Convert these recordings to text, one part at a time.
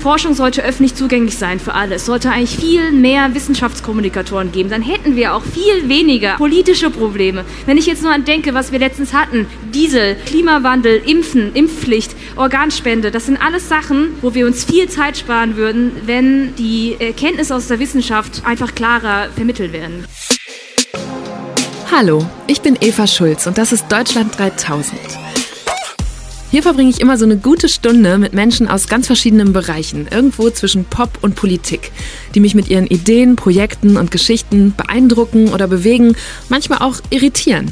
Forschung sollte öffentlich zugänglich sein für alle. Es sollte eigentlich viel mehr Wissenschaftskommunikatoren geben. Dann hätten wir auch viel weniger politische Probleme. Wenn ich jetzt nur an denke, was wir letztens hatten, Diesel, Klimawandel, Impfen, Impfpflicht, Organspende, das sind alles Sachen, wo wir uns viel Zeit sparen würden, wenn die Erkenntnisse aus der Wissenschaft einfach klarer vermittelt werden. Hallo, ich bin Eva Schulz und das ist Deutschland 3000. Hier verbringe ich immer so eine gute Stunde mit Menschen aus ganz verschiedenen Bereichen, irgendwo zwischen Pop und Politik, die mich mit ihren Ideen, Projekten und Geschichten beeindrucken oder bewegen, manchmal auch irritieren.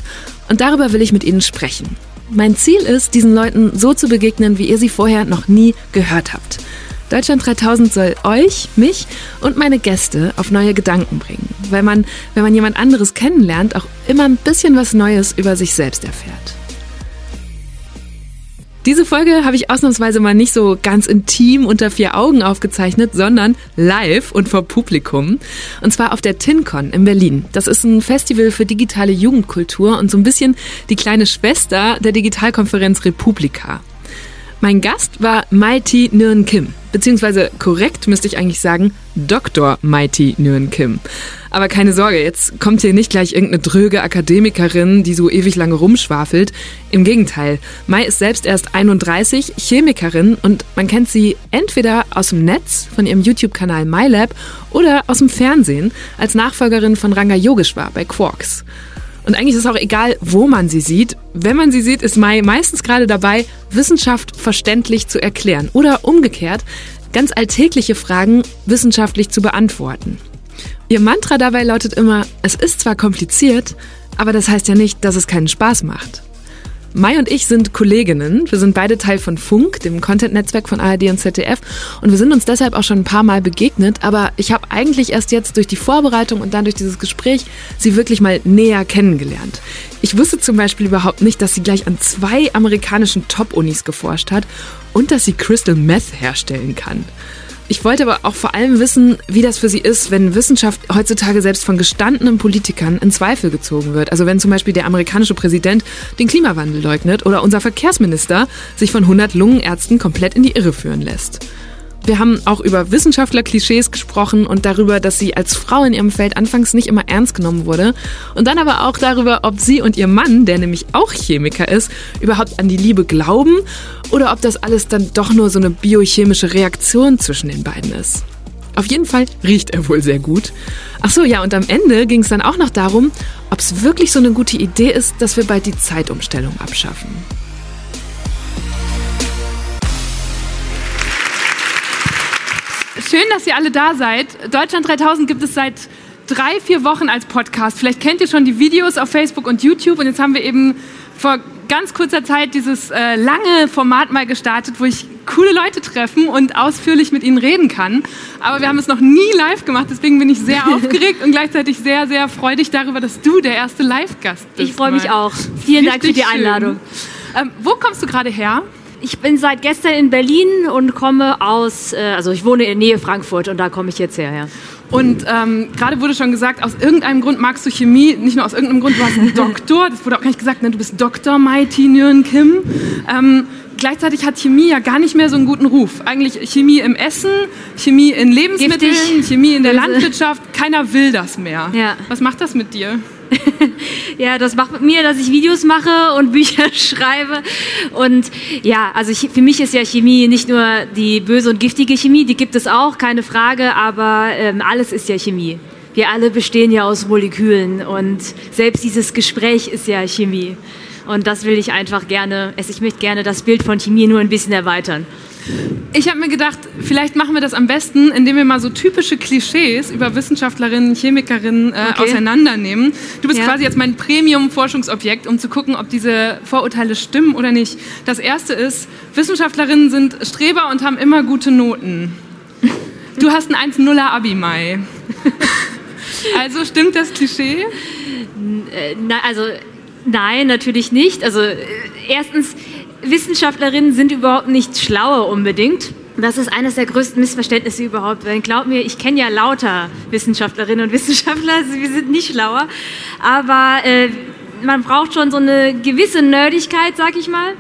Und darüber will ich mit ihnen sprechen. Mein Ziel ist, diesen Leuten so zu begegnen, wie ihr sie vorher noch nie gehört habt. Deutschland 3000 soll euch, mich und meine Gäste auf neue Gedanken bringen, weil man, wenn man jemand anderes kennenlernt, auch immer ein bisschen was Neues über sich selbst erfährt. Diese Folge habe ich ausnahmsweise mal nicht so ganz intim unter vier Augen aufgezeichnet, sondern live und vor Publikum. Und zwar auf der TinCon in Berlin. Das ist ein Festival für digitale Jugendkultur und so ein bisschen die kleine Schwester der Digitalkonferenz Republika. Mein Gast war Mighty Nguyen Kim, beziehungsweise korrekt müsste ich eigentlich sagen Dr. Mighty Nguyen Kim. Aber keine Sorge, jetzt kommt hier nicht gleich irgendeine dröge Akademikerin, die so ewig lange rumschwafelt. Im Gegenteil, Mai ist selbst erst 31, Chemikerin und man kennt sie entweder aus dem Netz von ihrem YouTube-Kanal MyLab oder aus dem Fernsehen als Nachfolgerin von Ranga Yogeshwar bei Quarks. Und eigentlich ist es auch egal, wo man sie sieht. Wenn man sie sieht, ist Mai meistens gerade dabei, Wissenschaft verständlich zu erklären oder umgekehrt, ganz alltägliche Fragen wissenschaftlich zu beantworten. Ihr Mantra dabei lautet immer, es ist zwar kompliziert, aber das heißt ja nicht, dass es keinen Spaß macht. Mai und ich sind Kolleginnen. Wir sind beide Teil von Funk, dem Content-Netzwerk von ARD und ZDF. Und wir sind uns deshalb auch schon ein paar Mal begegnet. Aber ich habe eigentlich erst jetzt durch die Vorbereitung und dann durch dieses Gespräch sie wirklich mal näher kennengelernt. Ich wusste zum Beispiel überhaupt nicht, dass sie gleich an zwei amerikanischen Top-Unis geforscht hat und dass sie Crystal Meth herstellen kann. Ich wollte aber auch vor allem wissen, wie das für Sie ist, wenn Wissenschaft heutzutage selbst von gestandenen Politikern in Zweifel gezogen wird. Also wenn zum Beispiel der amerikanische Präsident den Klimawandel leugnet oder unser Verkehrsminister sich von 100 Lungenärzten komplett in die Irre führen lässt. Wir haben auch über Wissenschaftler-Klischees gesprochen und darüber, dass sie als Frau in ihrem Feld anfangs nicht immer ernst genommen wurde. Und dann aber auch darüber, ob sie und ihr Mann, der nämlich auch Chemiker ist, überhaupt an die Liebe glauben oder ob das alles dann doch nur so eine biochemische Reaktion zwischen den beiden ist. Auf jeden Fall riecht er wohl sehr gut. Ach so, ja, und am Ende ging es dann auch noch darum, ob es wirklich so eine gute Idee ist, dass wir bald die Zeitumstellung abschaffen. Schön, dass ihr alle da seid. Deutschland 3000 gibt es seit drei, vier Wochen als Podcast. Vielleicht kennt ihr schon die Videos auf Facebook und YouTube. Und jetzt haben wir eben vor ganz kurzer Zeit dieses äh, lange Format mal gestartet, wo ich coole Leute treffen und ausführlich mit ihnen reden kann. Aber wir haben es noch nie live gemacht, deswegen bin ich sehr aufgeregt und gleichzeitig sehr, sehr freudig darüber, dass du der erste Live-Gast bist. Ich freue mich auch. Vielen Dank für die Einladung. Ähm, wo kommst du gerade her? Ich bin seit gestern in Berlin und komme aus, äh, also ich wohne in der Nähe Frankfurt und da komme ich jetzt her. Ja. Und ähm, gerade wurde schon gesagt, aus irgendeinem Grund magst du Chemie, nicht nur aus irgendeinem Grund, du hast einen Doktor, das wurde auch gar nicht gesagt, ne? du bist Dr. Mighty Nguyen Kim. Ähm, gleichzeitig hat Chemie ja gar nicht mehr so einen guten Ruf. Eigentlich Chemie im Essen, Chemie in Lebensmitteln, Giftig. Chemie in der Landwirtschaft, keiner will das mehr. Ja. Was macht das mit dir? ja, das macht mit mir, dass ich Videos mache und Bücher schreibe. Und ja, also ich, für mich ist ja Chemie nicht nur die böse und giftige Chemie, die gibt es auch, keine Frage, aber ähm, alles ist ja Chemie. Wir alle bestehen ja aus Molekülen und selbst dieses Gespräch ist ja Chemie. Und das will ich einfach gerne, ich möchte gerne das Bild von Chemie nur ein bisschen erweitern. Ich habe mir gedacht, vielleicht machen wir das am besten, indem wir mal so typische Klischees über Wissenschaftlerinnen, Chemikerinnen äh, okay. auseinandernehmen. Du bist ja. quasi jetzt mein Premium-Forschungsobjekt, um zu gucken, ob diese Vorurteile stimmen oder nicht. Das erste ist, Wissenschaftlerinnen sind Streber und haben immer gute Noten. Du hast ein 1-0er Abi, Mai. Also stimmt das Klischee? Äh, na, also nein, natürlich nicht. Also äh, erstens Wissenschaftlerinnen sind überhaupt nicht schlauer unbedingt. Das ist eines der größten Missverständnisse überhaupt. Weil glaub mir, ich kenne ja lauter Wissenschaftlerinnen und Wissenschaftler, also wir sind nicht schlauer. Aber äh, man braucht schon so eine gewisse Nerdigkeit, sag ich mal.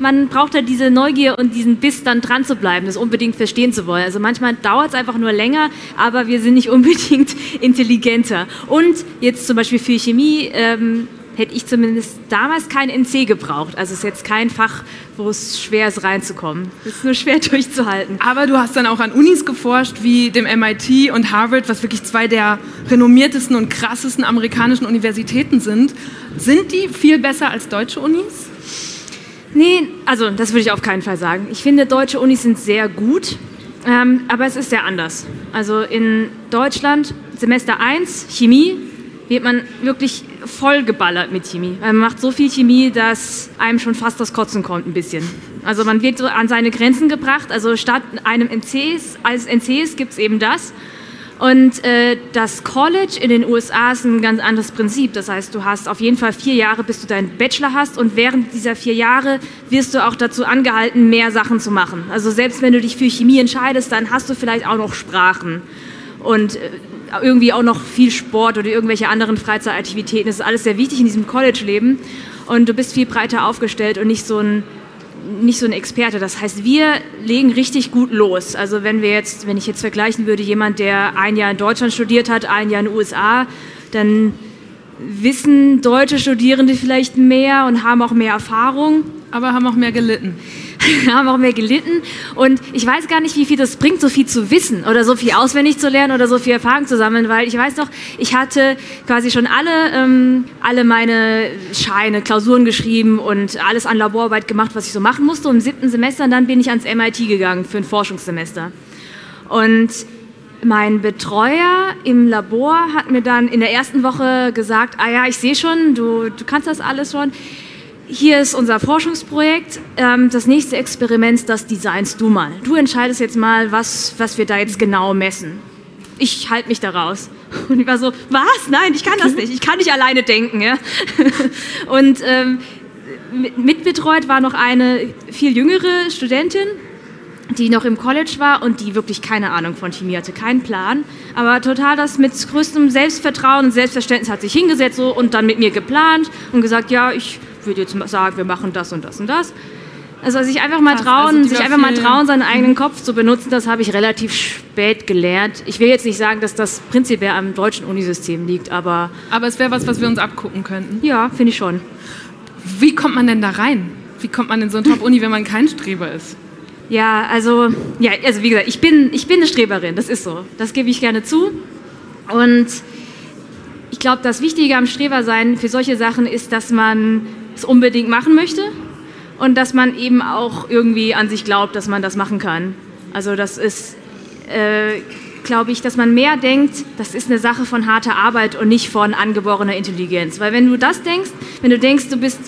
man braucht halt diese Neugier und diesen Biss, dann dran zu bleiben, das unbedingt verstehen zu wollen. Also manchmal dauert es einfach nur länger, aber wir sind nicht unbedingt intelligenter. Und jetzt zum Beispiel für Chemie ähm, hätte ich zumindest damals kein NC gebraucht. Also es ist jetzt kein Fach, wo es schwer ist reinzukommen. Es ist nur schwer durchzuhalten. Aber du hast dann auch an Unis geforscht, wie dem MIT und Harvard, was wirklich zwei der renommiertesten und krassesten amerikanischen Universitäten sind. Sind die viel besser als deutsche Unis? Nee, also das würde ich auf keinen Fall sagen. Ich finde, deutsche Unis sind sehr gut, ähm, aber es ist sehr anders. Also in Deutschland, Semester 1, Chemie, wird man wirklich vollgeballert mit Chemie. Man macht so viel Chemie, dass einem schon fast das Kotzen kommt ein bisschen. Also man wird so an seine Grenzen gebracht. Also statt einem NCs, als NCs gibt es eben das. Und äh, das College in den USA ist ein ganz anderes Prinzip. Das heißt, du hast auf jeden Fall vier Jahre, bis du deinen Bachelor hast. Und während dieser vier Jahre wirst du auch dazu angehalten, mehr Sachen zu machen. Also selbst wenn du dich für Chemie entscheidest, dann hast du vielleicht auch noch Sprachen. Und äh, irgendwie auch noch viel Sport oder irgendwelche anderen Freizeitaktivitäten. Das ist alles sehr wichtig in diesem College-Leben. Und du bist viel breiter aufgestellt und nicht so ein nicht so ein Experte. Das heißt, wir legen richtig gut los. Also wenn wir jetzt, wenn ich jetzt vergleichen würde, jemand, der ein Jahr in Deutschland studiert hat, ein Jahr in den USA, dann wissen deutsche Studierende vielleicht mehr und haben auch mehr Erfahrung. Aber haben auch mehr gelitten. haben auch mehr gelitten. Und ich weiß gar nicht, wie viel das bringt, so viel zu wissen oder so viel auswendig zu lernen oder so viel Erfahrung zu sammeln, weil ich weiß noch, ich hatte quasi schon alle, ähm, alle meine Scheine, Klausuren geschrieben und alles an Laborarbeit gemacht, was ich so machen musste. Und im siebten Semester, und dann bin ich ans MIT gegangen für ein Forschungssemester. Und mein Betreuer im Labor hat mir dann in der ersten Woche gesagt, ah ja, ich sehe schon, du, du kannst das alles schon hier ist unser Forschungsprojekt. Ähm, das nächste Experiment, das designst du mal. Du entscheidest jetzt mal, was, was wir da jetzt genau messen. Ich halte mich da raus. Und ich war so, was? Nein, ich kann das nicht. Ich kann nicht alleine denken. Ja? Und ähm, mitbetreut war noch eine viel jüngere Studentin, die noch im College war und die wirklich keine Ahnung von Chemie hatte, keinen Plan, aber total das mit größtem Selbstvertrauen und Selbstverständnis hat sich hingesetzt so, und dann mit mir geplant und gesagt, ja, ich würde jetzt sagen, wir machen das und das und das. Also sich einfach mal trauen, also sich einfach mal trauen, seinen eigenen Kopf zu benutzen, das habe ich relativ spät gelernt. Ich will jetzt nicht sagen, dass das prinzipiell am deutschen Unisystem liegt, aber... Aber es wäre was, was wir uns abgucken könnten. Ja, finde ich schon. Wie kommt man denn da rein? Wie kommt man in so eine Top-Uni, wenn man kein Streber ist? Ja, also, ja, also wie gesagt, ich bin, ich bin eine Streberin, das ist so. Das gebe ich gerne zu. Und ich glaube, das Wichtige am Strebersein für solche Sachen ist, dass man es unbedingt machen möchte und dass man eben auch irgendwie an sich glaubt, dass man das machen kann. Also das ist, äh, glaube ich, dass man mehr denkt, das ist eine Sache von harter Arbeit und nicht von angeborener Intelligenz. Weil wenn du das denkst, wenn du denkst, du bist,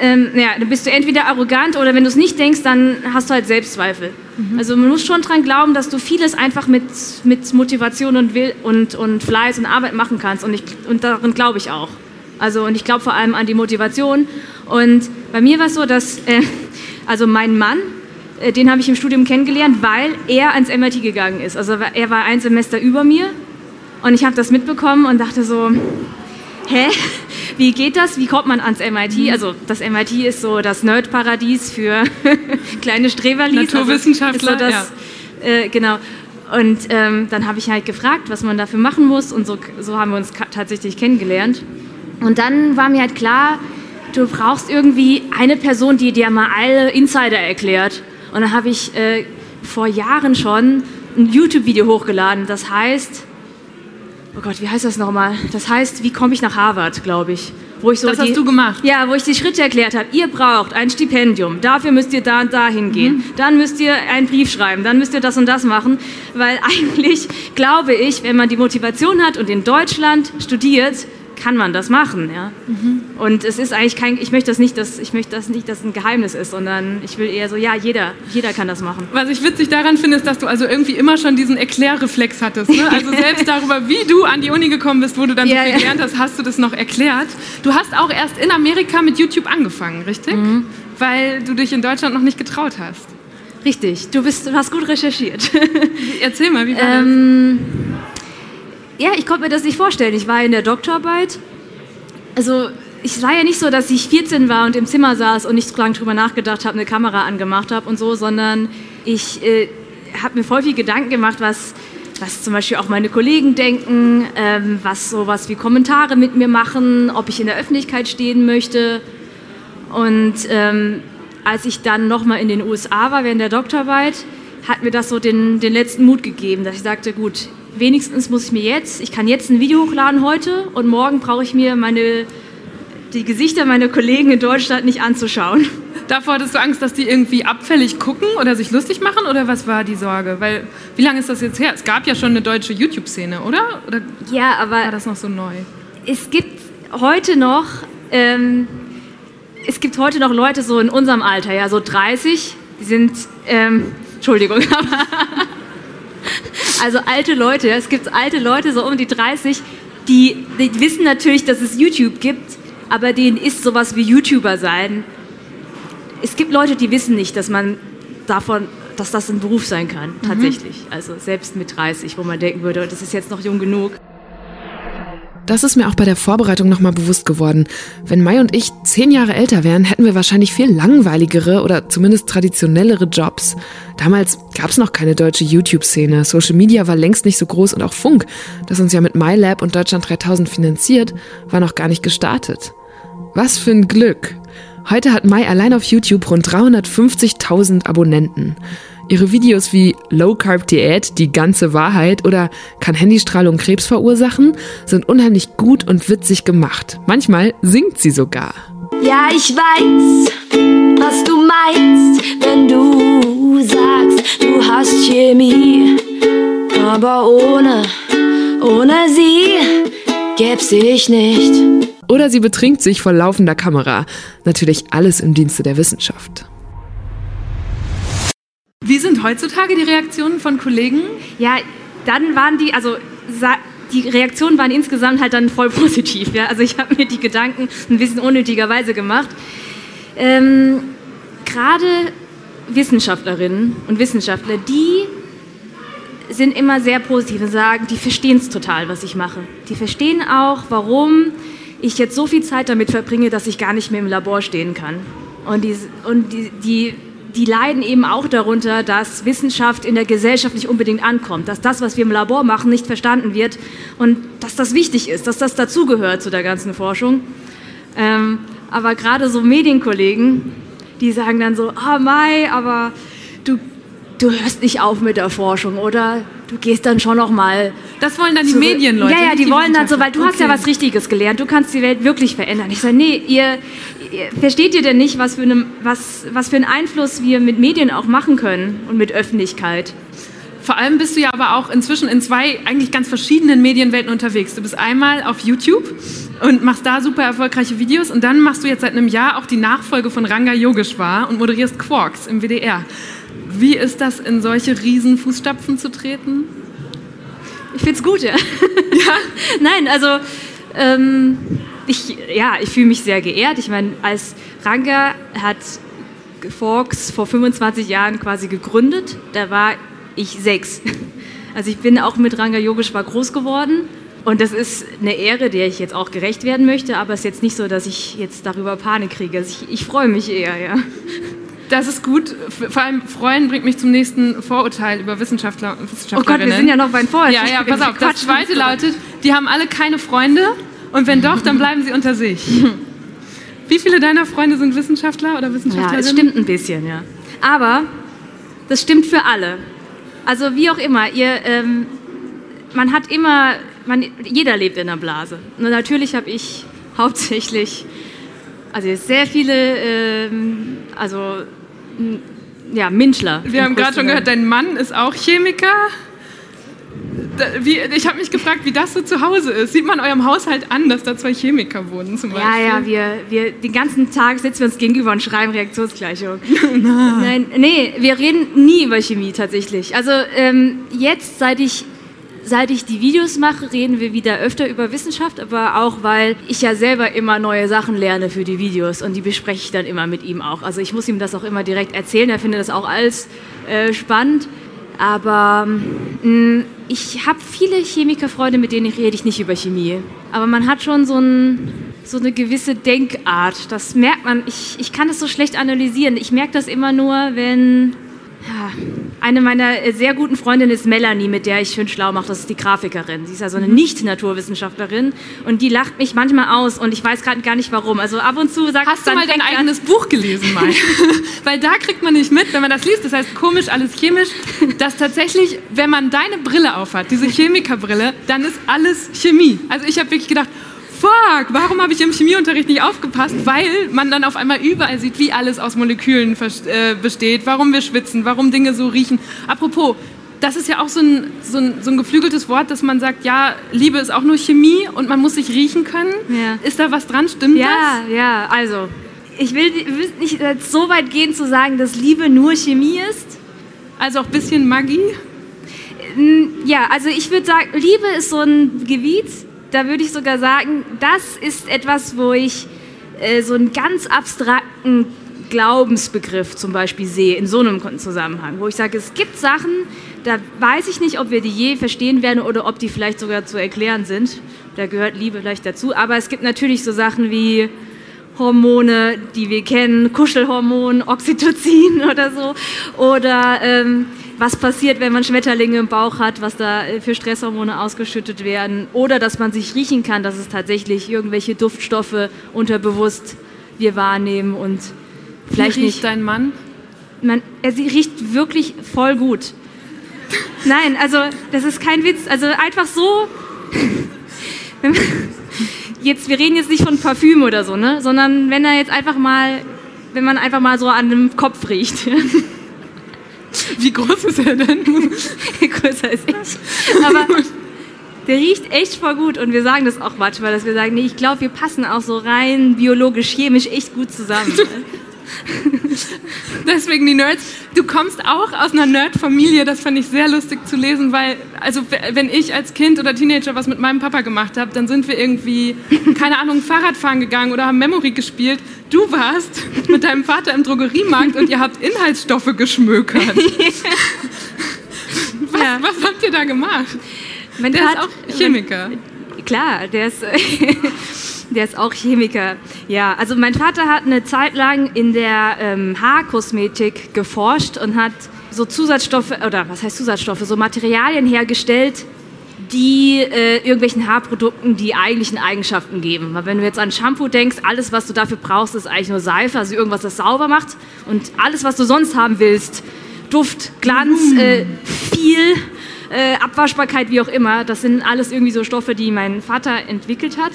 ähm, ja, dann bist du entweder arrogant oder wenn du es nicht denkst, dann hast du halt Selbstzweifel. Mhm. Also man muss schon dran glauben, dass du vieles einfach mit, mit Motivation und, Will und, und Fleiß und Arbeit machen kannst und, ich, und darin glaube ich auch. Also, und ich glaube vor allem an die Motivation. Und bei mir war es so, dass, äh, also mein Mann, äh, den habe ich im Studium kennengelernt, weil er ans MIT gegangen ist. Also er war ein Semester über mir und ich habe das mitbekommen und dachte so, hä, wie geht das? Wie kommt man ans MIT? Mhm. Also das MIT ist so das Nerdparadies für kleine Streberlis. Naturwissenschaftler, also so das, ja. Äh, genau. Und ähm, dann habe ich halt gefragt, was man dafür machen muss und so, so haben wir uns tatsächlich kennengelernt. Und dann war mir halt klar, du brauchst irgendwie eine Person, die dir mal alle Insider erklärt. Und dann habe ich äh, vor Jahren schon ein YouTube-Video hochgeladen. Das heißt, oh Gott, wie heißt das nochmal? Das heißt, wie komme ich nach Harvard, glaube ich. Wo ich so das die, hast du gemacht? Ja, wo ich die Schritte erklärt habe. Ihr braucht ein Stipendium, dafür müsst ihr da und da hingehen. Mhm. Dann müsst ihr einen Brief schreiben, dann müsst ihr das und das machen. Weil eigentlich glaube ich, wenn man die Motivation hat und in Deutschland studiert, kann man das machen. Ja? Mhm. Und es ist eigentlich kein, ich möchte das nicht, dass, ich möchte das nicht, dass ein Geheimnis ist, sondern ich will eher so, ja, jeder, jeder kann das machen. Was ich witzig daran finde, ist, dass du also irgendwie immer schon diesen Erklärreflex hattest. Ne? Also selbst darüber, wie du an die Uni gekommen bist, wo du dann ja, so viel ja. gelernt hast, hast du das noch erklärt. Du hast auch erst in Amerika mit YouTube angefangen, richtig? Mhm. Weil du dich in Deutschland noch nicht getraut hast. Richtig, du, bist, du hast gut recherchiert. Erzähl mal, wie war ähm, das? Ja, ich konnte mir das nicht vorstellen. Ich war in der Doktorarbeit. Also ich war ja nicht so, dass ich 14 war und im Zimmer saß und nicht so lange drüber nachgedacht habe, eine Kamera angemacht habe und so, sondern ich äh, habe mir voll viel Gedanken gemacht, was, was zum Beispiel auch meine Kollegen denken, ähm, was sowas wie Kommentare mit mir machen, ob ich in der Öffentlichkeit stehen möchte. Und ähm, als ich dann nochmal in den USA war während der Doktorarbeit, hat mir das so den, den letzten Mut gegeben, dass ich sagte, gut, wenigstens muss ich mir jetzt, ich kann jetzt ein Video hochladen heute und morgen brauche ich mir meine die Gesichter meiner Kollegen in Deutschland nicht anzuschauen. Davor hattest du Angst, dass die irgendwie abfällig gucken oder sich lustig machen oder was war die Sorge? Weil wie lange ist das jetzt her? Es gab ja schon eine deutsche YouTube-Szene, oder? oder? Ja, aber war das noch so neu? Es gibt heute noch ähm, es gibt heute noch Leute so in unserem Alter, ja, so 30, die sind ähm, Entschuldigung, aber also alte Leute. Es gibt alte Leute so um die 30, die, die wissen natürlich, dass es YouTube gibt aber denen ist sowas wie YouTuber sein. Es gibt Leute, die wissen nicht, dass man davon, dass das ein Beruf sein kann, mhm. tatsächlich. Mhm. Also selbst mit 30, wo man denken würde, das ist jetzt noch jung genug. Das ist mir auch bei der Vorbereitung nochmal bewusst geworden. Wenn Mai und ich zehn Jahre älter wären, hätten wir wahrscheinlich viel langweiligere oder zumindest traditionellere Jobs. Damals gab es noch keine deutsche YouTube-Szene. Social Media war längst nicht so groß und auch Funk, das uns ja mit MyLab und Deutschland 3000 finanziert, war noch gar nicht gestartet. Was für ein Glück! Heute hat Mai allein auf YouTube rund 350.000 Abonnenten. Ihre Videos wie Low Carb Diät, die ganze Wahrheit oder kann Handystrahlung Krebs verursachen, sind unheimlich gut und witzig gemacht. Manchmal singt sie sogar. Ja, ich weiß, was du meinst, wenn du sagst, du hast Chemie. Aber ohne, ohne sie gäb's ich nicht. Oder sie betrinkt sich vor laufender Kamera. Natürlich alles im Dienste der Wissenschaft. Wie sind heutzutage die Reaktionen von Kollegen? Ja, dann waren die, also die Reaktionen waren insgesamt halt dann voll positiv. Ja? Also ich habe mir die Gedanken ein bisschen unnötigerweise gemacht. Ähm, Gerade Wissenschaftlerinnen und Wissenschaftler, die sind immer sehr positiv und sagen, die verstehen es total, was ich mache. Die verstehen auch, warum ich jetzt so viel Zeit damit verbringe, dass ich gar nicht mehr im Labor stehen kann. Und die, und die, die die leiden eben auch darunter, dass Wissenschaft in der Gesellschaft nicht unbedingt ankommt, dass das, was wir im Labor machen, nicht verstanden wird und dass das wichtig ist, dass das dazugehört zu der ganzen Forschung. Ähm, aber gerade so Medienkollegen, die sagen dann so, ah Mai, aber du, du hörst nicht auf mit der Forschung oder du gehst dann schon noch mal. Das wollen dann die Medienleute. Ja, ja, die, die wollen dann so, weil du okay. hast ja was Richtiges gelernt, du kannst die Welt wirklich verändern. Ich sage, nee, ihr, versteht ihr denn nicht, was für, eine, was, was für einen Einfluss wir mit Medien auch machen können und mit Öffentlichkeit? Vor allem bist du ja aber auch inzwischen in zwei eigentlich ganz verschiedenen Medienwelten unterwegs. Du bist einmal auf YouTube und machst da super erfolgreiche Videos und dann machst du jetzt seit einem Jahr auch die Nachfolge von Ranga Yogeshwar und moderierst Quarks im WDR. Wie ist das, in solche riesen Fußstapfen zu treten? Ich find's gut, ja. ja? Nein, also ähm, ich, ja, ich fühle mich sehr geehrt. Ich meine, als Ranga hat Forks vor 25 Jahren quasi gegründet. Da war ich sechs. Also ich bin auch mit Ranga Yogeshwar groß geworden. Und das ist eine Ehre, der ich jetzt auch gerecht werden möchte, aber es ist jetzt nicht so, dass ich jetzt darüber Panik kriege. Also ich, ich freue mich eher, ja. Das ist gut. Vor allem Freuen bringt mich zum nächsten Vorurteil über Wissenschaftler und Wissenschaftlerinnen. Oh Gott, wir sind ja noch beim Vorurteil. Ja, ja, pass auf. Das zweite lautet, die haben alle keine Freunde und wenn doch, dann bleiben sie unter sich. Wie viele deiner Freunde sind Wissenschaftler oder Wissenschaftlerinnen? Ja, es stimmt ein bisschen, ja. Aber das stimmt für alle. Also wie auch immer, ihr, ähm, man hat immer, man, jeder lebt in einer Blase. Und natürlich habe ich hauptsächlich, also sehr viele, ähm, also ja, Minschler. Wir haben gerade schon gehört, dein Mann ist auch Chemiker wie, ich habe mich gefragt, wie das so zu Hause ist. Sieht man eurem Haushalt an, dass da zwei Chemiker wohnen zum Beispiel? Ja, ja, wir, wir den ganzen Tag sitzen wir uns gegenüber und schreiben Reaktionsgleichung. Nein, nee, wir reden nie über Chemie tatsächlich. Also ähm, jetzt, seit ich Seit ich die Videos mache, reden wir wieder öfter über Wissenschaft, aber auch, weil ich ja selber immer neue Sachen lerne für die Videos und die bespreche ich dann immer mit ihm auch. Also ich muss ihm das auch immer direkt erzählen, er findet das auch alles äh, spannend. Aber mh, mm, ich habe viele Chemikerfreunde, mit denen rede ich nicht über Chemie. Aber man hat schon so ein, so eine gewisse Denkart. Das merkt man. Ich, ich kann es so schlecht analysieren. Ich merke das immer nur, wenn ja, eine meiner sehr guten Freundinnen ist Melanie, mit der ich schön schlau mache. Das ist die Grafikerin. Sie ist also eine mhm. Nicht-Naturwissenschaftlerin und die lacht mich manchmal aus und ich weiß gerade gar nicht warum. Also ab und zu sagt Hast du mal dein eigenes Buch gelesen, Mai? Weil da kriegt man nicht mit, wenn man das liest. Das heißt komisch, alles chemisch. Dass tatsächlich, wenn man deine Brille aufhat, diese Chemikerbrille, dann ist alles Chemie. Also ich habe wirklich gedacht, fuck, warum habe ich im Chemieunterricht nicht aufgepasst? Weil man dann auf einmal überall sieht, wie alles aus Molekülen äh, besteht, warum wir schwitzen, warum Dinge so riechen. Apropos, das ist ja auch so ein, so, ein, so ein geflügeltes Wort, dass man sagt, ja, Liebe ist auch nur Chemie und man muss sich riechen können. Ja. Ist da was dran? Stimmt ja, das? Ja, ja, also ich will, will nicht so weit gehen zu sagen, dass Liebe nur Chemie ist. Also auch ein bisschen Magie? Ja, also ich würde sagen, Liebe ist so ein Gebiet, da würde ich sogar sagen, das ist etwas, wo ich äh, so einen ganz abstrakten Glaubensbegriff zum Beispiel sehe, in so einem Zusammenhang, wo ich sage, es gibt Sachen, da weiß ich nicht, ob wir die je verstehen werden oder ob die vielleicht sogar zu erklären sind. Da gehört Liebe vielleicht dazu. Aber es gibt natürlich so Sachen wie Hormone, die wir kennen, Kuschelhormon, Oxytocin oder so. Oder ähm, was passiert, wenn man Schmetterlinge im Bauch hat, was da äh, für Stresshormone ausgeschüttet werden. Oder dass man sich riechen kann, dass es tatsächlich irgendwelche Duftstoffe unterbewusst wir wahrnehmen und vielleicht Wie riecht nicht. dein Mann? Man, er sie riecht wirklich voll gut. Nein, also das ist kein Witz. Also einfach so. jetzt, wir reden jetzt nicht von Parfüm oder so, ne? Sondern wenn er jetzt einfach mal, wenn man einfach mal so an einem Kopf riecht. Wie groß ist er denn? Größer als ich. Aber der riecht echt voll gut und wir sagen das auch manchmal, dass wir sagen, nee, ich glaube, wir passen auch so rein biologisch, chemisch echt gut zusammen. Deswegen die Nerds. Du kommst auch aus einer Nerd-Familie, das fand ich sehr lustig zu lesen, weil, also wenn ich als Kind oder Teenager was mit meinem Papa gemacht habe, dann sind wir irgendwie, keine Ahnung, Fahrradfahren gegangen oder haben Memory gespielt. Du warst mit deinem Vater im Drogeriemarkt und ihr habt Inhaltsstoffe geschmökert. was, ja. was habt ihr da gemacht? Mein der Vater, ist auch Chemiker. Klar, der ist... Der ist auch Chemiker. Ja, also mein Vater hat eine Zeit lang in der ähm, Haarkosmetik geforscht und hat so Zusatzstoffe, oder was heißt Zusatzstoffe, so Materialien hergestellt, die äh, irgendwelchen Haarprodukten die eigentlichen Eigenschaften geben. Weil wenn du jetzt an Shampoo denkst, alles, was du dafür brauchst, ist eigentlich nur Seife, also irgendwas, das sauber macht. Und alles, was du sonst haben willst, Duft, Glanz, mm. äh, viel, äh, Abwaschbarkeit, wie auch immer, das sind alles irgendwie so Stoffe, die mein Vater entwickelt hat.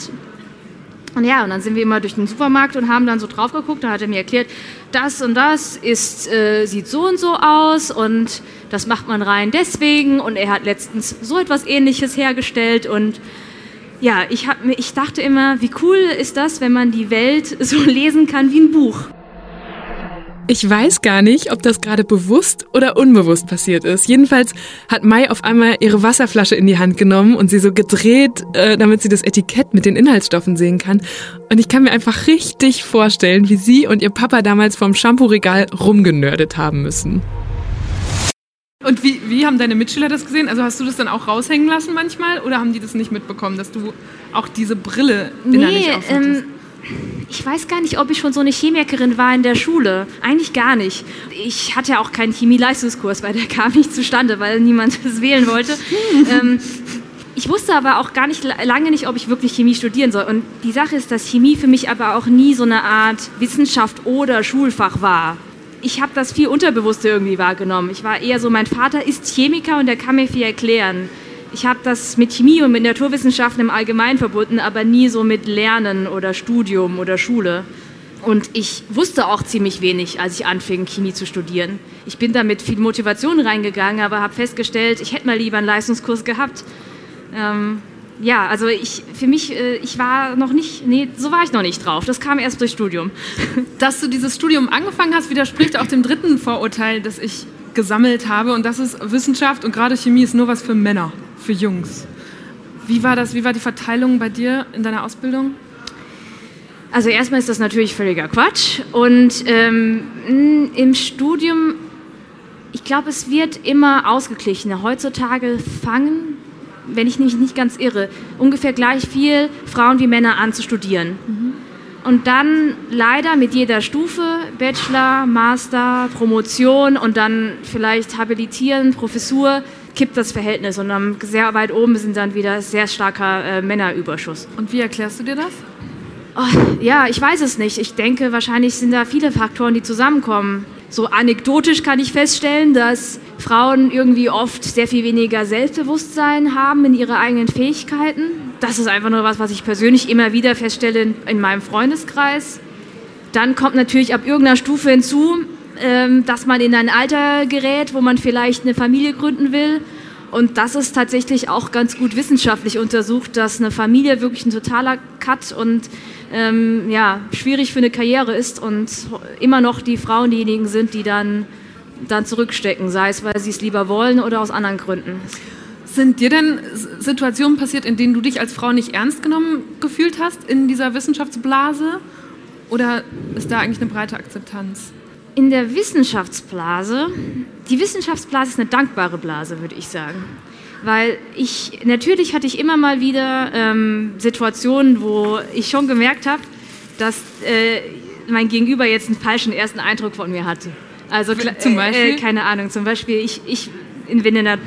Und ja, und dann sind wir immer durch den Supermarkt und haben dann so drauf geguckt. Da hat er mir erklärt, das und das ist, äh, sieht so und so aus und das macht man rein deswegen. Und er hat letztens so etwas Ähnliches hergestellt und ja, ich, hab, ich dachte immer, wie cool ist das, wenn man die Welt so lesen kann wie ein Buch. Ich weiß gar nicht, ob das gerade bewusst oder unbewusst passiert ist. Jedenfalls hat Mai auf einmal ihre Wasserflasche in die Hand genommen und sie so gedreht, äh, damit sie das Etikett mit den Inhaltsstoffen sehen kann. Und ich kann mir einfach richtig vorstellen, wie sie und ihr Papa damals vom Shampoo-Regal rumgenördet haben müssen. Und wie, wie haben deine Mitschüler das gesehen? Also hast du das dann auch raushängen lassen manchmal oder haben die das nicht mitbekommen, dass du auch diese Brille innerlich nee, ähm, ich weiß gar nicht, ob ich schon so eine Chemikerin war in der Schule. Eigentlich gar nicht. Ich hatte ja auch keinen Chemieleistungskurs, weil der kam nicht zustande, weil niemand es wählen wollte. ähm, ich wusste aber auch gar nicht lange nicht, ob ich wirklich Chemie studieren soll. Und die Sache ist, dass Chemie für mich aber auch nie so eine Art Wissenschaft oder Schulfach war. Ich habe das viel unterbewusster irgendwie wahrgenommen. Ich war eher so, mein Vater ist Chemiker und der kann mir viel erklären ich habe das mit Chemie und mit Naturwissenschaften im Allgemeinen verbunden, aber nie so mit Lernen oder Studium oder Schule. Und ich wusste auch ziemlich wenig, als ich anfing, Chemie zu studieren. Ich bin da mit viel Motivation reingegangen, aber habe festgestellt, ich hätte mal lieber einen Leistungskurs gehabt. Ähm, ja, also ich, für mich, äh, ich war noch nicht, nee, so war ich noch nicht drauf. Das kam erst durch Studium. Dass du dieses Studium angefangen hast, widerspricht auch dem dritten Vorurteil, das ich gesammelt habe. Und das ist Wissenschaft und gerade Chemie ist nur was für Männer für Jungs. Wie war das? Wie war die Verteilung bei dir in deiner Ausbildung? Also erstmal ist das natürlich völliger Quatsch. Und ähm, im Studium, ich glaube, es wird immer ausgeglichener. Heutzutage fangen, wenn ich mich nicht ganz irre, ungefähr gleich viel Frauen wie Männer an zu studieren. Mhm. Und dann leider mit jeder Stufe, Bachelor, Master, Promotion und dann vielleicht Habilitieren, Professur, kippt das Verhältnis und dann sehr weit oben sind dann wieder sehr starker äh, Männerüberschuss. Und wie erklärst du dir das? Oh, ja, ich weiß es nicht. Ich denke, wahrscheinlich sind da viele Faktoren, die zusammenkommen. So anekdotisch kann ich feststellen, dass Frauen irgendwie oft sehr viel weniger Selbstbewusstsein haben in ihre eigenen Fähigkeiten. Das ist einfach nur was, was ich persönlich immer wieder feststelle in, in meinem Freundeskreis. Dann kommt natürlich ab irgendeiner Stufe hinzu, ähm, dass man in ein Alter gerät, wo man vielleicht eine Familie gründen will. Und das ist tatsächlich auch ganz gut wissenschaftlich untersucht, dass eine Familie wirklich ein totaler Cut und ähm, ja, schwierig für eine Karriere ist und immer noch die Frauen diejenigen sind, die dann, dann zurückstecken, sei es, weil sie es lieber wollen oder aus anderen Gründen. Sind dir denn Situationen passiert, in denen du dich als Frau nicht ernst genommen gefühlt hast in dieser Wissenschaftsblase? Oder ist da eigentlich eine breite Akzeptanz? In der Wissenschaftsblase, die Wissenschaftsblase ist eine dankbare Blase, würde ich sagen. Weil ich, natürlich hatte ich immer mal wieder ähm, Situationen, wo ich schon gemerkt habe, dass äh, mein Gegenüber jetzt einen falschen ersten Eindruck von mir hatte. Also zum Beispiel? Äh, keine Ahnung, zum Beispiel, ich, ich bin in der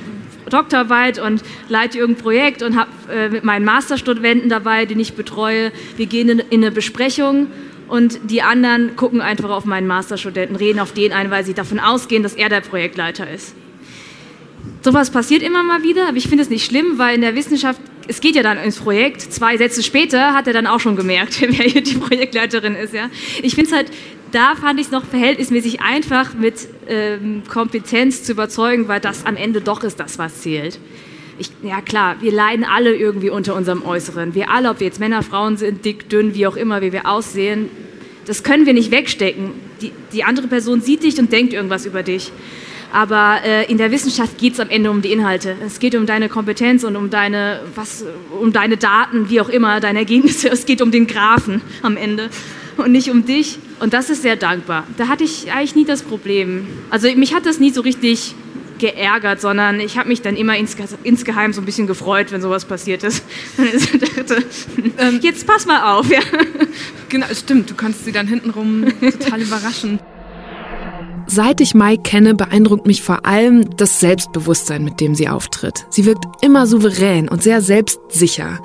Doktorarbeit und leite irgendein Projekt und habe äh, mit meinen Masterstudenten dabei, den ich betreue. Wir gehen in, in eine Besprechung und die anderen gucken einfach auf meinen Masterstudenten, reden auf den ein, weil sie davon ausgehen, dass er der Projektleiter ist. Sowas passiert immer mal wieder, aber ich finde es nicht schlimm, weil in der Wissenschaft, es geht ja dann ins Projekt. Zwei Sätze später hat er dann auch schon gemerkt, wer hier die Projektleiterin ist. Ja? Ich finde es halt, da fand ich es noch verhältnismäßig einfach, mit ähm, Kompetenz zu überzeugen, weil das am Ende doch ist das, was zählt ich, ja klar, wir leiden alle irgendwie unter unserem Äußeren. Wir alle, ob wir jetzt Männer, Frauen sind, dick, dünn, wie auch immer, wie wir aussehen, das können wir nicht wegstecken. Die, die andere Person sieht dich und denkt irgendwas über dich. Aber äh, in der Wissenschaft geht es am Ende um die Inhalte. Es geht um deine Kompetenz und um deine, was, um deine Daten, wie auch immer, deine Ergebnisse. Es geht um den Graphen am Ende und nicht um dich. Und das ist sehr dankbar. Da hatte ich eigentlich nie das Problem. Also mich hat das nie so richtig geärgert, sondern ich habe mich dann immer insgeheim so ein bisschen gefreut, wenn sowas passiert ist. ähm, jetzt pass mal auf. Ja. Genau, stimmt, du kannst sie dann hintenrum total überraschen. Seit ich Mai kenne, beeindruckt mich vor allem das Selbstbewusstsein, mit dem sie auftritt. Sie wirkt immer souverän und sehr selbstsicher.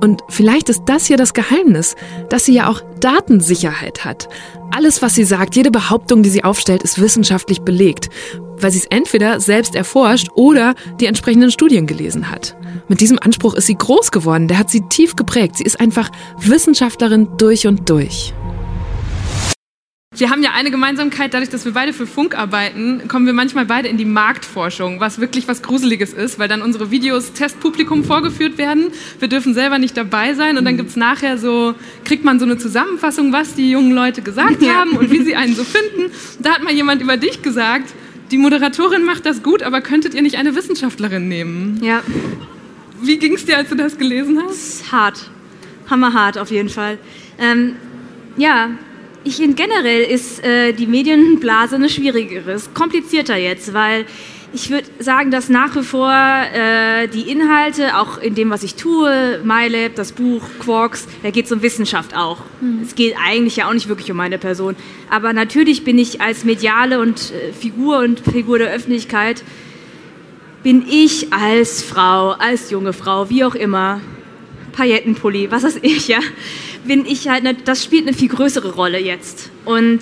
Und vielleicht ist das hier das Geheimnis, dass sie ja auch Datensicherheit hat. Alles, was sie sagt, jede Behauptung, die sie aufstellt, ist wissenschaftlich belegt, weil sie es entweder selbst erforscht oder die entsprechenden Studien gelesen hat. Mit diesem Anspruch ist sie groß geworden, der hat sie tief geprägt. Sie ist einfach Wissenschaftlerin durch und durch. Wir haben ja eine Gemeinsamkeit, dadurch, dass wir beide für Funk arbeiten, kommen wir manchmal beide in die Marktforschung, was wirklich was Gruseliges ist, weil dann unsere Videos Testpublikum vorgeführt werden. Wir dürfen selber nicht dabei sein und dann gibt es nachher so, kriegt man so eine Zusammenfassung, was die jungen Leute gesagt haben und wie sie einen so finden. Da hat mal jemand über dich gesagt, die Moderatorin macht das gut, aber könntet ihr nicht eine Wissenschaftlerin nehmen? Ja. Wie ging es dir, als du das gelesen hast? Das ist hart. Hammerhart auf jeden Fall. Ähm, ja, ich finde generell ist äh, die Medienblase eine schwierigere, komplizierter jetzt, weil ich würde sagen, dass nach wie vor äh, die Inhalte, auch in dem, was ich tue, MyLab, das Buch, Quarks, da geht es um Wissenschaft auch. Mhm. Es geht eigentlich ja auch nicht wirklich um meine Person. Aber natürlich bin ich als mediale und äh, Figur und Figur der Öffentlichkeit, bin ich als Frau, als junge Frau, wie auch immer, Paillettenpulli, was weiß ich, ja, bin ich halt, ne, das spielt eine viel größere Rolle jetzt. Und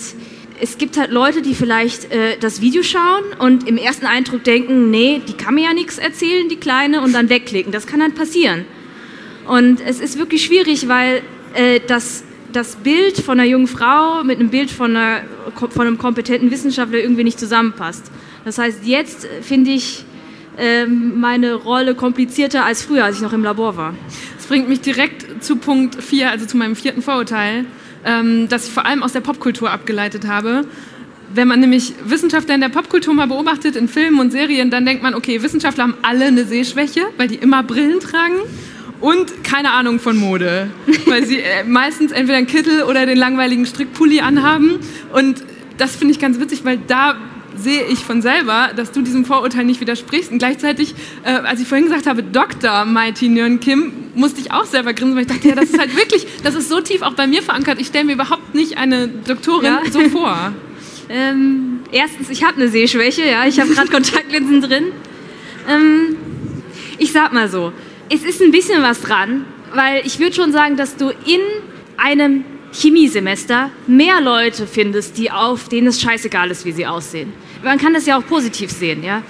es gibt halt Leute, die vielleicht äh, das Video schauen und im ersten Eindruck denken, nee, die kann mir ja nichts erzählen, die Kleine, und dann wegklicken. Das kann dann passieren. Und es ist wirklich schwierig, weil äh, das, das Bild von einer jungen Frau mit einem Bild von, einer, von einem kompetenten Wissenschaftler irgendwie nicht zusammenpasst. Das heißt, jetzt finde ich äh, meine Rolle komplizierter als früher, als ich noch im Labor war. Das bringt mich direkt zu Punkt 4, also zu meinem vierten Vorurteil, ähm, das ich vor allem aus der Popkultur abgeleitet habe. Wenn man nämlich Wissenschaftler in der Popkultur mal beobachtet, in Filmen und Serien, dann denkt man, okay, Wissenschaftler haben alle eine Sehschwäche, weil die immer Brillen tragen und keine Ahnung von Mode, weil sie äh, meistens entweder einen Kittel oder den langweiligen Strickpulli anhaben. Und das finde ich ganz witzig, weil da sehe ich von selber, dass du diesem Vorurteil nicht widersprichst. Und gleichzeitig, äh, als ich vorhin gesagt habe, Dr. Mighty Nguyen Kim, musste ich auch selber grinsen, weil ich dachte, ja, das ist halt wirklich, das ist so tief auch bei mir verankert. Ich stelle mir überhaupt nicht eine Doktorin ja. so vor. Ähm, erstens, ich habe eine Sehschwäche, ja, ich habe gerade Kontaktlinsen drin. Ähm, ich sag mal so, es ist ein bisschen was dran, weil ich würde schon sagen, dass du in einem Chemiesemester mehr Leute findest, die auf denen es scheißegal ist, wie sie aussehen. Man kann das ja auch positiv sehen, ja.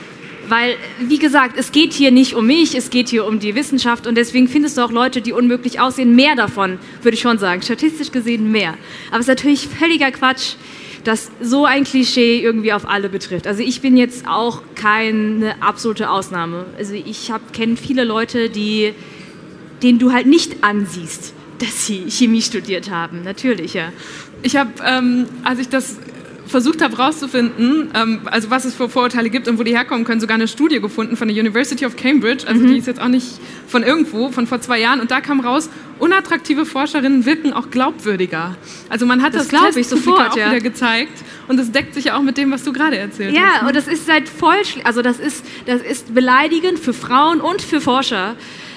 Weil, wie gesagt, es geht hier nicht um mich, es geht hier um die Wissenschaft und deswegen findest du auch Leute, die unmöglich aussehen, mehr davon, würde ich schon sagen, statistisch gesehen mehr. Aber es ist natürlich völliger Quatsch, dass so ein Klischee irgendwie auf alle betrifft. Also ich bin jetzt auch keine absolute Ausnahme. Also ich kenne viele Leute, die, denen du halt nicht ansiehst, dass sie Chemie studiert haben. Natürlich, ja. Ich habe, ähm, als ich das versucht habe herauszufinden, ähm, also was es für Vorurteile gibt und wo die herkommen können, sogar eine Studie gefunden von der University of Cambridge, also mhm. die ist jetzt auch nicht von irgendwo, von vor zwei Jahren, und da kam raus, unattraktive Forscherinnen wirken auch glaubwürdiger. Also man hat das, das glaube ich sofort auch ja. wieder gezeigt und das deckt sich ja auch mit dem, was du gerade erzählt ja, hast. Ja, und das ist seit voll, also das ist, das ist beleidigend für Frauen und für Forscher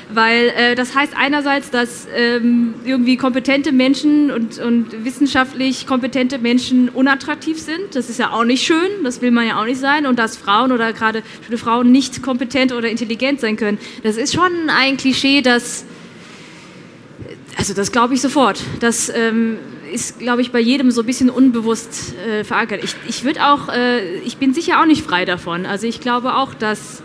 weil äh, das heißt einerseits, dass ähm, irgendwie kompetente Menschen und, und wissenschaftlich kompetente Menschen unattraktiv sind. Das ist ja auch nicht schön, das will man ja auch nicht sein. Und dass Frauen oder gerade Frauen nicht kompetent oder intelligent sein können. Das ist schon ein Klischee, das, also das glaube ich sofort. Das ähm, ist, glaube ich, bei jedem so ein bisschen unbewusst äh, verankert. Ich, ich würde auch, äh, ich bin sicher auch nicht frei davon. Also ich glaube auch, dass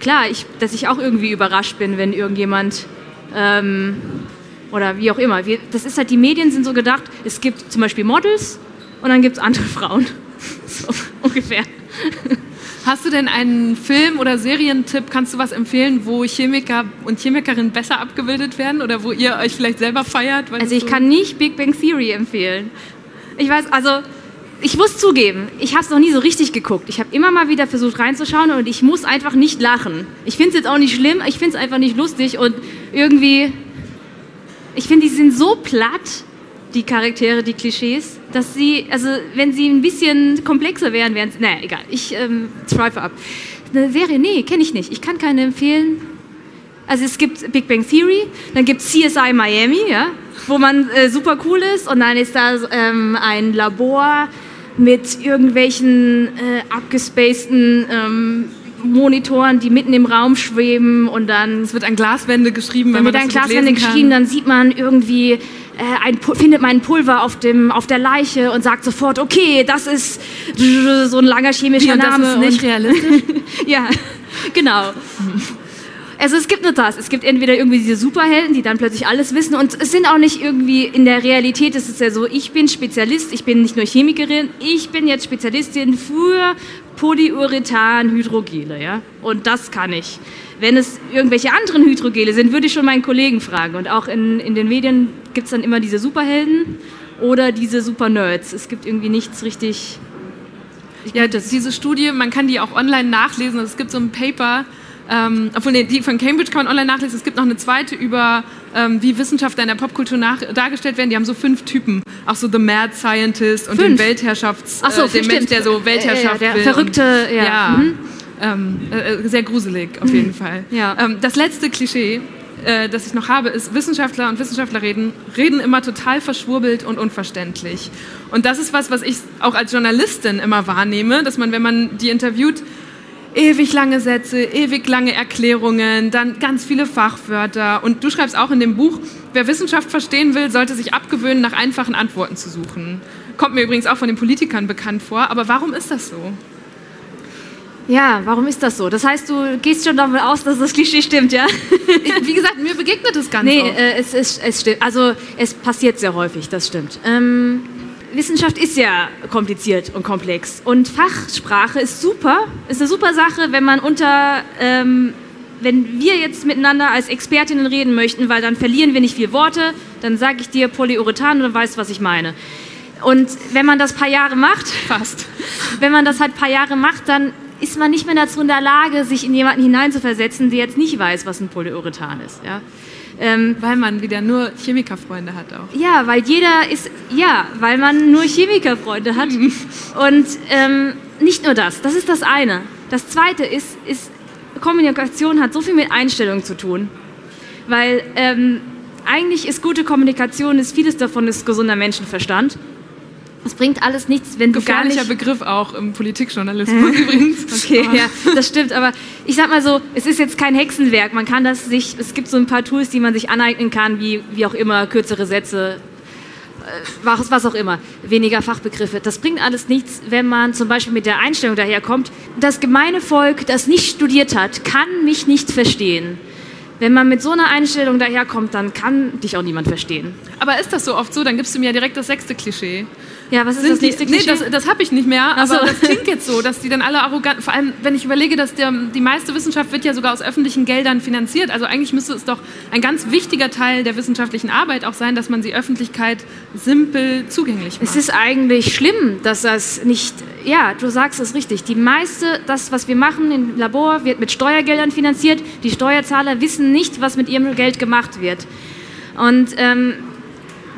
klar, ich, dass ich auch irgendwie überrascht bin, wenn irgendjemand ähm, oder wie auch immer. Wir, das ist halt, die Medien sind so gedacht, es gibt zum Beispiel Models und dann gibt es andere Frauen. so ungefähr. Hast du denn einen Film- oder Serientipp, kannst du was empfehlen, wo Chemiker und Chemikerinnen besser abgebildet werden oder wo ihr euch vielleicht selber feiert? Also ich so kann nicht Big Bang Theory empfehlen. Ich weiß, also ich muss zugeben, ich habe es noch nie so richtig geguckt. Ich habe immer mal wieder versucht reinzuschauen und ich muss einfach nicht lachen. Ich finde es jetzt auch nicht schlimm, ich finde es einfach nicht lustig und irgendwie, ich finde, die sind so platt, die Charaktere, die Klischees, dass sie, also wenn sie ein bisschen komplexer wären, wären sie, naja, egal, ich ähm, schweife ab. Eine Serie, nee, kenne ich nicht. Ich kann keine empfehlen. Also es gibt Big Bang Theory, dann gibt es CSI Miami, ja, wo man äh, super cool ist und dann ist da ähm, ein Labor, mit irgendwelchen äh, abgespaceden ähm, Monitoren, die mitten im Raum schweben und dann... Es wird an Glaswände geschrieben, wenn man das an Glaswände geschrieben, dann sieht man irgendwie, äh, ein, findet man ein Pulver auf, dem, auf der Leiche und sagt sofort, okay, das ist so ein langer chemischer Wie, Name. Das ist nicht realistisch? ja, genau. Also es gibt nur das. Es gibt entweder irgendwie diese Superhelden, die dann plötzlich alles wissen und es sind auch nicht irgendwie, in der Realität ist es ja so, ich bin Spezialist, ich bin nicht nur Chemikerin, ich bin jetzt Spezialistin für Polyurethan-Hydrogele, ja. Und das kann ich. Wenn es irgendwelche anderen Hydrogele sind, würde ich schon meinen Kollegen fragen. Und auch in, in den Medien gibt es dann immer diese Superhelden oder diese Super-Nerds. Es gibt irgendwie nichts richtig... Ja, das, diese Studie, man kann die auch online nachlesen. Es gibt so ein Paper, ähm, obwohl, nee, die von Cambridge kann man online nachlesen. Es gibt noch eine zweite über, ähm, wie Wissenschaftler in der Popkultur nach, dargestellt werden. Die haben so fünf Typen. Auch so The Mad Scientist und fünf. den Weltherrschafts... Ach so, äh, den Mensch, der so Weltherrschaft äh, äh, der will. Verrückte, und, ja. ja mhm. ähm, äh, sehr gruselig, auf jeden Fall. Ja. Ähm, das letzte Klischee, äh, das ich noch habe, ist, Wissenschaftler und Wissenschaftlerinnen reden immer total verschwurbelt und unverständlich. Und das ist was, was ich auch als Journalistin immer wahrnehme, dass man, wenn man die interviewt, ewig lange Sätze, ewig lange Erklärungen, dann ganz viele Fachwörter. Und du schreibst auch in dem Buch, wer Wissenschaft verstehen will, sollte sich abgewöhnen, nach einfachen Antworten zu suchen. Kommt mir übrigens auch von den Politikern bekannt vor. Aber warum ist das so? Ja, warum ist das so? Das heißt, du gehst schon davon aus, dass das Klischee stimmt, ja? Wie gesagt, mir begegnet es ganz Nee, äh, es, es, es stimmt. Also, es passiert sehr häufig, das stimmt. Ähm, Wissenschaft ist ja kompliziert und komplex. Und Fachsprache ist super, ist eine super Sache, wenn man unter, ähm, wenn wir jetzt miteinander als Expertinnen reden möchten, weil dann verlieren wir nicht viele Worte, dann sage ich dir Polyurethan und dann weißt, was ich meine. Und wenn man das paar Jahre macht, fast, wenn man das halt paar Jahre macht, dann ist man nicht mehr dazu in der Lage, sich in jemanden hineinzuversetzen, der jetzt nicht weiß, was ein Polyurethan ist. Ja? Ähm, weil man wieder nur Chemikerfreunde hat auch. Ja, weil jeder ist, ja, weil man nur Chemikerfreunde hat. Mhm. Und ähm, nicht nur das, das ist das eine. Das zweite ist, ist, Kommunikation hat so viel mit Einstellung zu tun. weil ähm, eigentlich ist gute Kommunikation, ist vieles davon ist gesunder Menschenverstand. Es bringt alles nichts, wenn du gar nicht... Begriff auch im Politikjournalismus übrigens. Okay, ja, das stimmt. Aber ich sag mal so, es ist jetzt kein Hexenwerk. Man kann das sich, es gibt so ein paar Tools, die man sich aneignen kann, wie, wie auch immer, kürzere Sätze, äh, was, was auch immer, weniger Fachbegriffe. Das bringt alles nichts, wenn man zum Beispiel mit der Einstellung daherkommt, das gemeine Volk, das nicht studiert hat, kann mich nicht verstehen. Wenn man mit so einer Einstellung daherkommt, dann kann dich auch niemand verstehen. Aber ist das so oft so? Dann gibst du mir ja direkt das sechste Klischee. Ja, was ist Sind das nächste die, Klischee? Nee, das, das habe ich nicht mehr, aber so. das klingt jetzt so, dass die dann alle arrogant, vor allem wenn ich überlege, dass der, die meiste Wissenschaft wird ja sogar aus öffentlichen Geldern finanziert, also eigentlich müsste es doch ein ganz wichtiger Teil der wissenschaftlichen Arbeit auch sein, dass man sie Öffentlichkeit simpel zugänglich macht. Es ist eigentlich schlimm, dass das nicht, ja, du sagst es richtig, die meiste, das, was wir machen im Labor, wird mit Steuergeldern finanziert, die Steuerzahler wissen nicht, was mit ihrem Geld gemacht wird. Und ähm,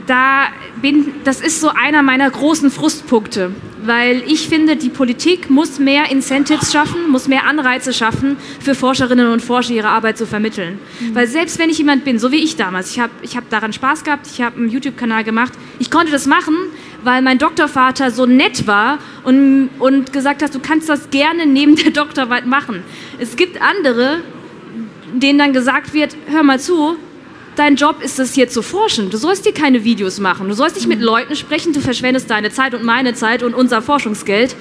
da bin, das ist so einer meiner großen Frustpunkte, weil ich finde, die Politik muss mehr Incentives schaffen, muss mehr Anreize schaffen, für Forscherinnen und Forscher ihre Arbeit zu vermitteln. Mhm. Weil selbst wenn ich jemand bin, so wie ich damals, ich habe ich hab daran Spaß gehabt, ich habe einen YouTube-Kanal gemacht, ich konnte das machen, weil mein Doktorvater so nett war und, und gesagt hat, du kannst das gerne neben der Doktorarbeit machen. Es gibt andere, denen dann gesagt wird, hör mal zu, dein Job ist es hier zu forschen. Du sollst dir keine Videos machen. Du sollst nicht mit. Leuten sprechen. Du verschwendest deine Zeit und meine Zeit und unser Forschungsgeld.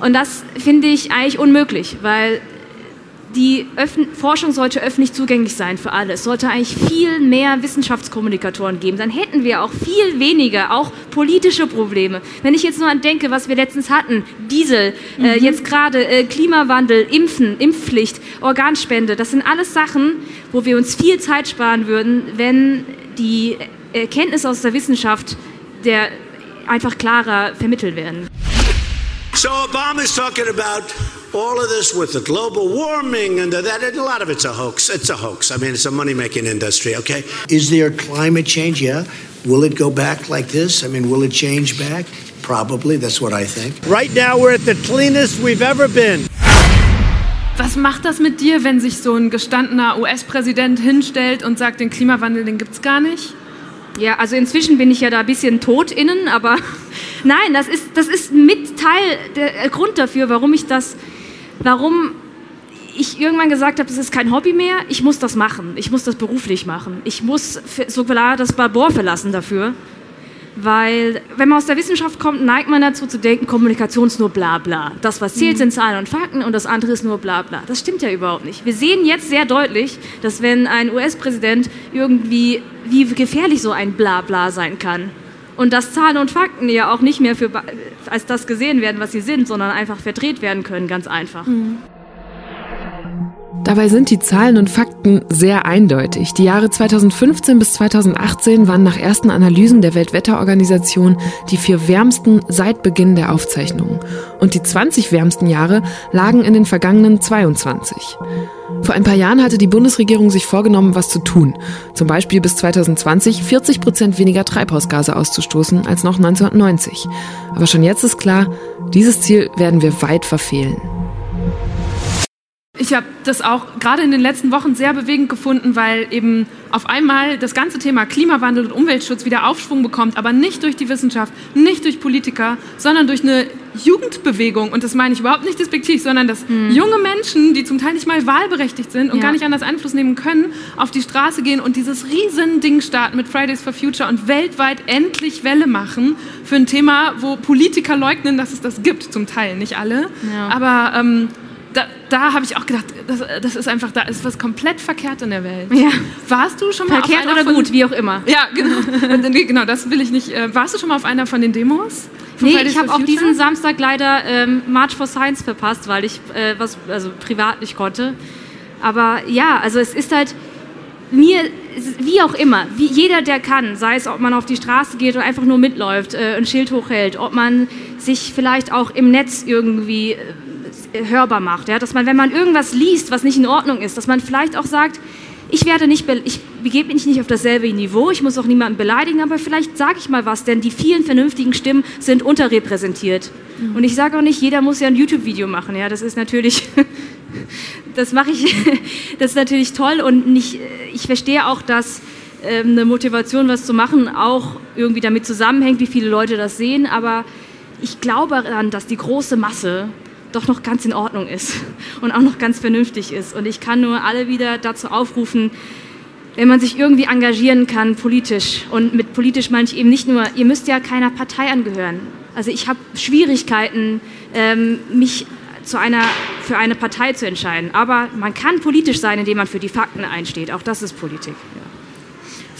Und das finde ich eigentlich unmöglich, weil die Öffn Forschung sollte öffentlich zugänglich sein für alle. Es sollte eigentlich viel mehr Wissenschaftskommunikatoren geben. Dann hätten wir auch viel weniger, auch politische Probleme. Wenn ich jetzt nur an denke, was wir letztens hatten, Diesel, äh, mhm. äh, jetzt gerade äh, Klimawandel, Impfen, Impfpflicht, Organspende, das sind alles Sachen, wo wir uns viel Zeit sparen würden, wenn die Erkenntnisse aus der Wissenschaft der einfach klarer vermittelt werden. So Obama's talking about all of this with the global warming and the, that. A lot of it's a hoax. It's a hoax. I mean, it's a money-making industry. Okay. Is there climate change? Yeah. Will it go back like this? I mean, will it change back? Probably. That's what I think. Right now, we're at the cleanest we've ever been. Was macht das mit dir, wenn sich so ein gestandener US-Präsident hinstellt und sagt, den Klimawandel, den gibt's gar nicht? Ja, also inzwischen bin ich ja da ein bisschen tot innen, aber nein, das ist, das ist mit Teil der Grund dafür, warum ich das, warum ich irgendwann gesagt habe, das ist kein Hobby mehr, ich muss das machen, ich muss das beruflich machen, ich muss sogar das Labor verlassen dafür. Weil, wenn man aus der Wissenschaft kommt, neigt man dazu zu denken, Kommunikation ist nur bla bla. Das, was zählt, mhm. sind Zahlen und Fakten und das andere ist nur bla bla. Das stimmt ja überhaupt nicht. Wir sehen jetzt sehr deutlich, dass wenn ein US-Präsident irgendwie, wie gefährlich so ein bla bla sein kann. Und dass Zahlen und Fakten ja auch nicht mehr für, als das gesehen werden, was sie sind, sondern einfach verdreht werden können, ganz einfach. Mhm. Dabei sind die Zahlen und Fakten sehr eindeutig. Die Jahre 2015 bis 2018 waren nach ersten Analysen der Weltwetterorganisation die vier wärmsten seit Beginn der Aufzeichnungen. Und die 20 wärmsten Jahre lagen in den vergangenen 22. Vor ein paar Jahren hatte die Bundesregierung sich vorgenommen, was zu tun. Zum Beispiel bis 2020 40 Prozent weniger Treibhausgase auszustoßen als noch 1990. Aber schon jetzt ist klar, dieses Ziel werden wir weit verfehlen. Ich habe das auch gerade in den letzten Wochen sehr bewegend gefunden, weil eben auf einmal das ganze Thema Klimawandel und Umweltschutz wieder Aufschwung bekommt, aber nicht durch die Wissenschaft, nicht durch Politiker, sondern durch eine Jugendbewegung. Und das meine ich überhaupt nicht despektiv, sondern dass mhm. junge Menschen, die zum Teil nicht mal wahlberechtigt sind und ja. gar nicht anders Einfluss nehmen können, auf die Straße gehen und dieses riesen Ding starten mit Fridays for Future und weltweit endlich Welle machen für ein Thema, wo Politiker leugnen, dass es das gibt, zum Teil, nicht alle. Ja. Aber ähm, da, da habe ich auch gedacht, das, das, ist einfach, da ist was komplett verkehrt in der Welt. Ja. Warst du schon mal verkehrt auf einer oder gut, wie auch immer. Ja, genau. genau, das will ich nicht. Äh, warst du schon mal auf einer von den Demos? Nee, Fridays ich habe auch diesen Samstag leider ähm, March for Science verpasst, weil ich äh, was also privat nicht konnte. Aber ja, also es ist halt mir, wie auch immer, wie jeder, der kann, sei es, ob man auf die Straße geht oder einfach nur mitläuft, äh, ein Schild hochhält, ob man sich vielleicht auch im Netz irgendwie äh, hörbar macht. Ja? Dass man, wenn man irgendwas liest, was nicht in Ordnung ist, dass man vielleicht auch sagt, ich werde nicht, ich begebe mich nicht auf dasselbe Niveau, ich muss auch niemanden beleidigen, aber vielleicht sage ich mal was, denn die vielen vernünftigen Stimmen sind unterrepräsentiert. Mhm. Und ich sage auch nicht, jeder muss ja ein YouTube-Video machen, ja, das ist natürlich, das mache ich, das ist natürlich toll und nicht, ich verstehe auch, dass ähm, eine Motivation, was zu machen, auch irgendwie damit zusammenhängt, wie viele Leute das sehen, aber ich glaube daran, dass die große Masse doch noch ganz in Ordnung ist und auch noch ganz vernünftig ist. Und ich kann nur alle wieder dazu aufrufen, wenn man sich irgendwie engagieren kann politisch. Und mit politisch meine ich eben nicht nur, ihr müsst ja keiner Partei angehören. Also ich habe Schwierigkeiten, ähm, mich zu einer, für eine Partei zu entscheiden. Aber man kann politisch sein, indem man für die Fakten einsteht. Auch das ist Politik.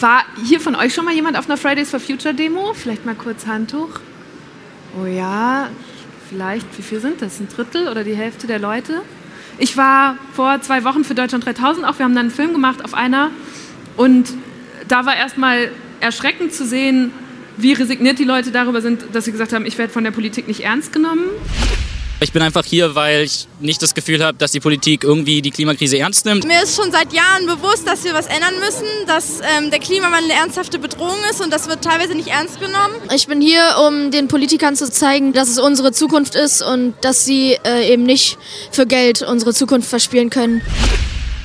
War hier von euch schon mal jemand auf einer Fridays for Future Demo? Vielleicht mal kurz Handtuch. Oh ja, vielleicht, wie viel sind das? Ein Drittel oder die Hälfte der Leute? Ich war vor zwei Wochen für Deutschland 3000 auch. Wir haben dann einen Film gemacht auf einer und da war erstmal erschreckend zu sehen, wie resigniert die Leute darüber sind, dass sie gesagt haben, ich werde von der Politik nicht ernst genommen. Ich bin einfach hier, weil ich nicht das Gefühl habe, dass die Politik irgendwie die Klimakrise ernst nimmt. Mir ist schon seit Jahren bewusst, dass wir was ändern müssen, dass ähm, der Klimawandel eine ernsthafte Bedrohung ist und das wird teilweise nicht ernst genommen. Ich bin hier, um den Politikern zu zeigen, dass es unsere Zukunft ist und dass sie äh, eben nicht für Geld unsere Zukunft verspielen können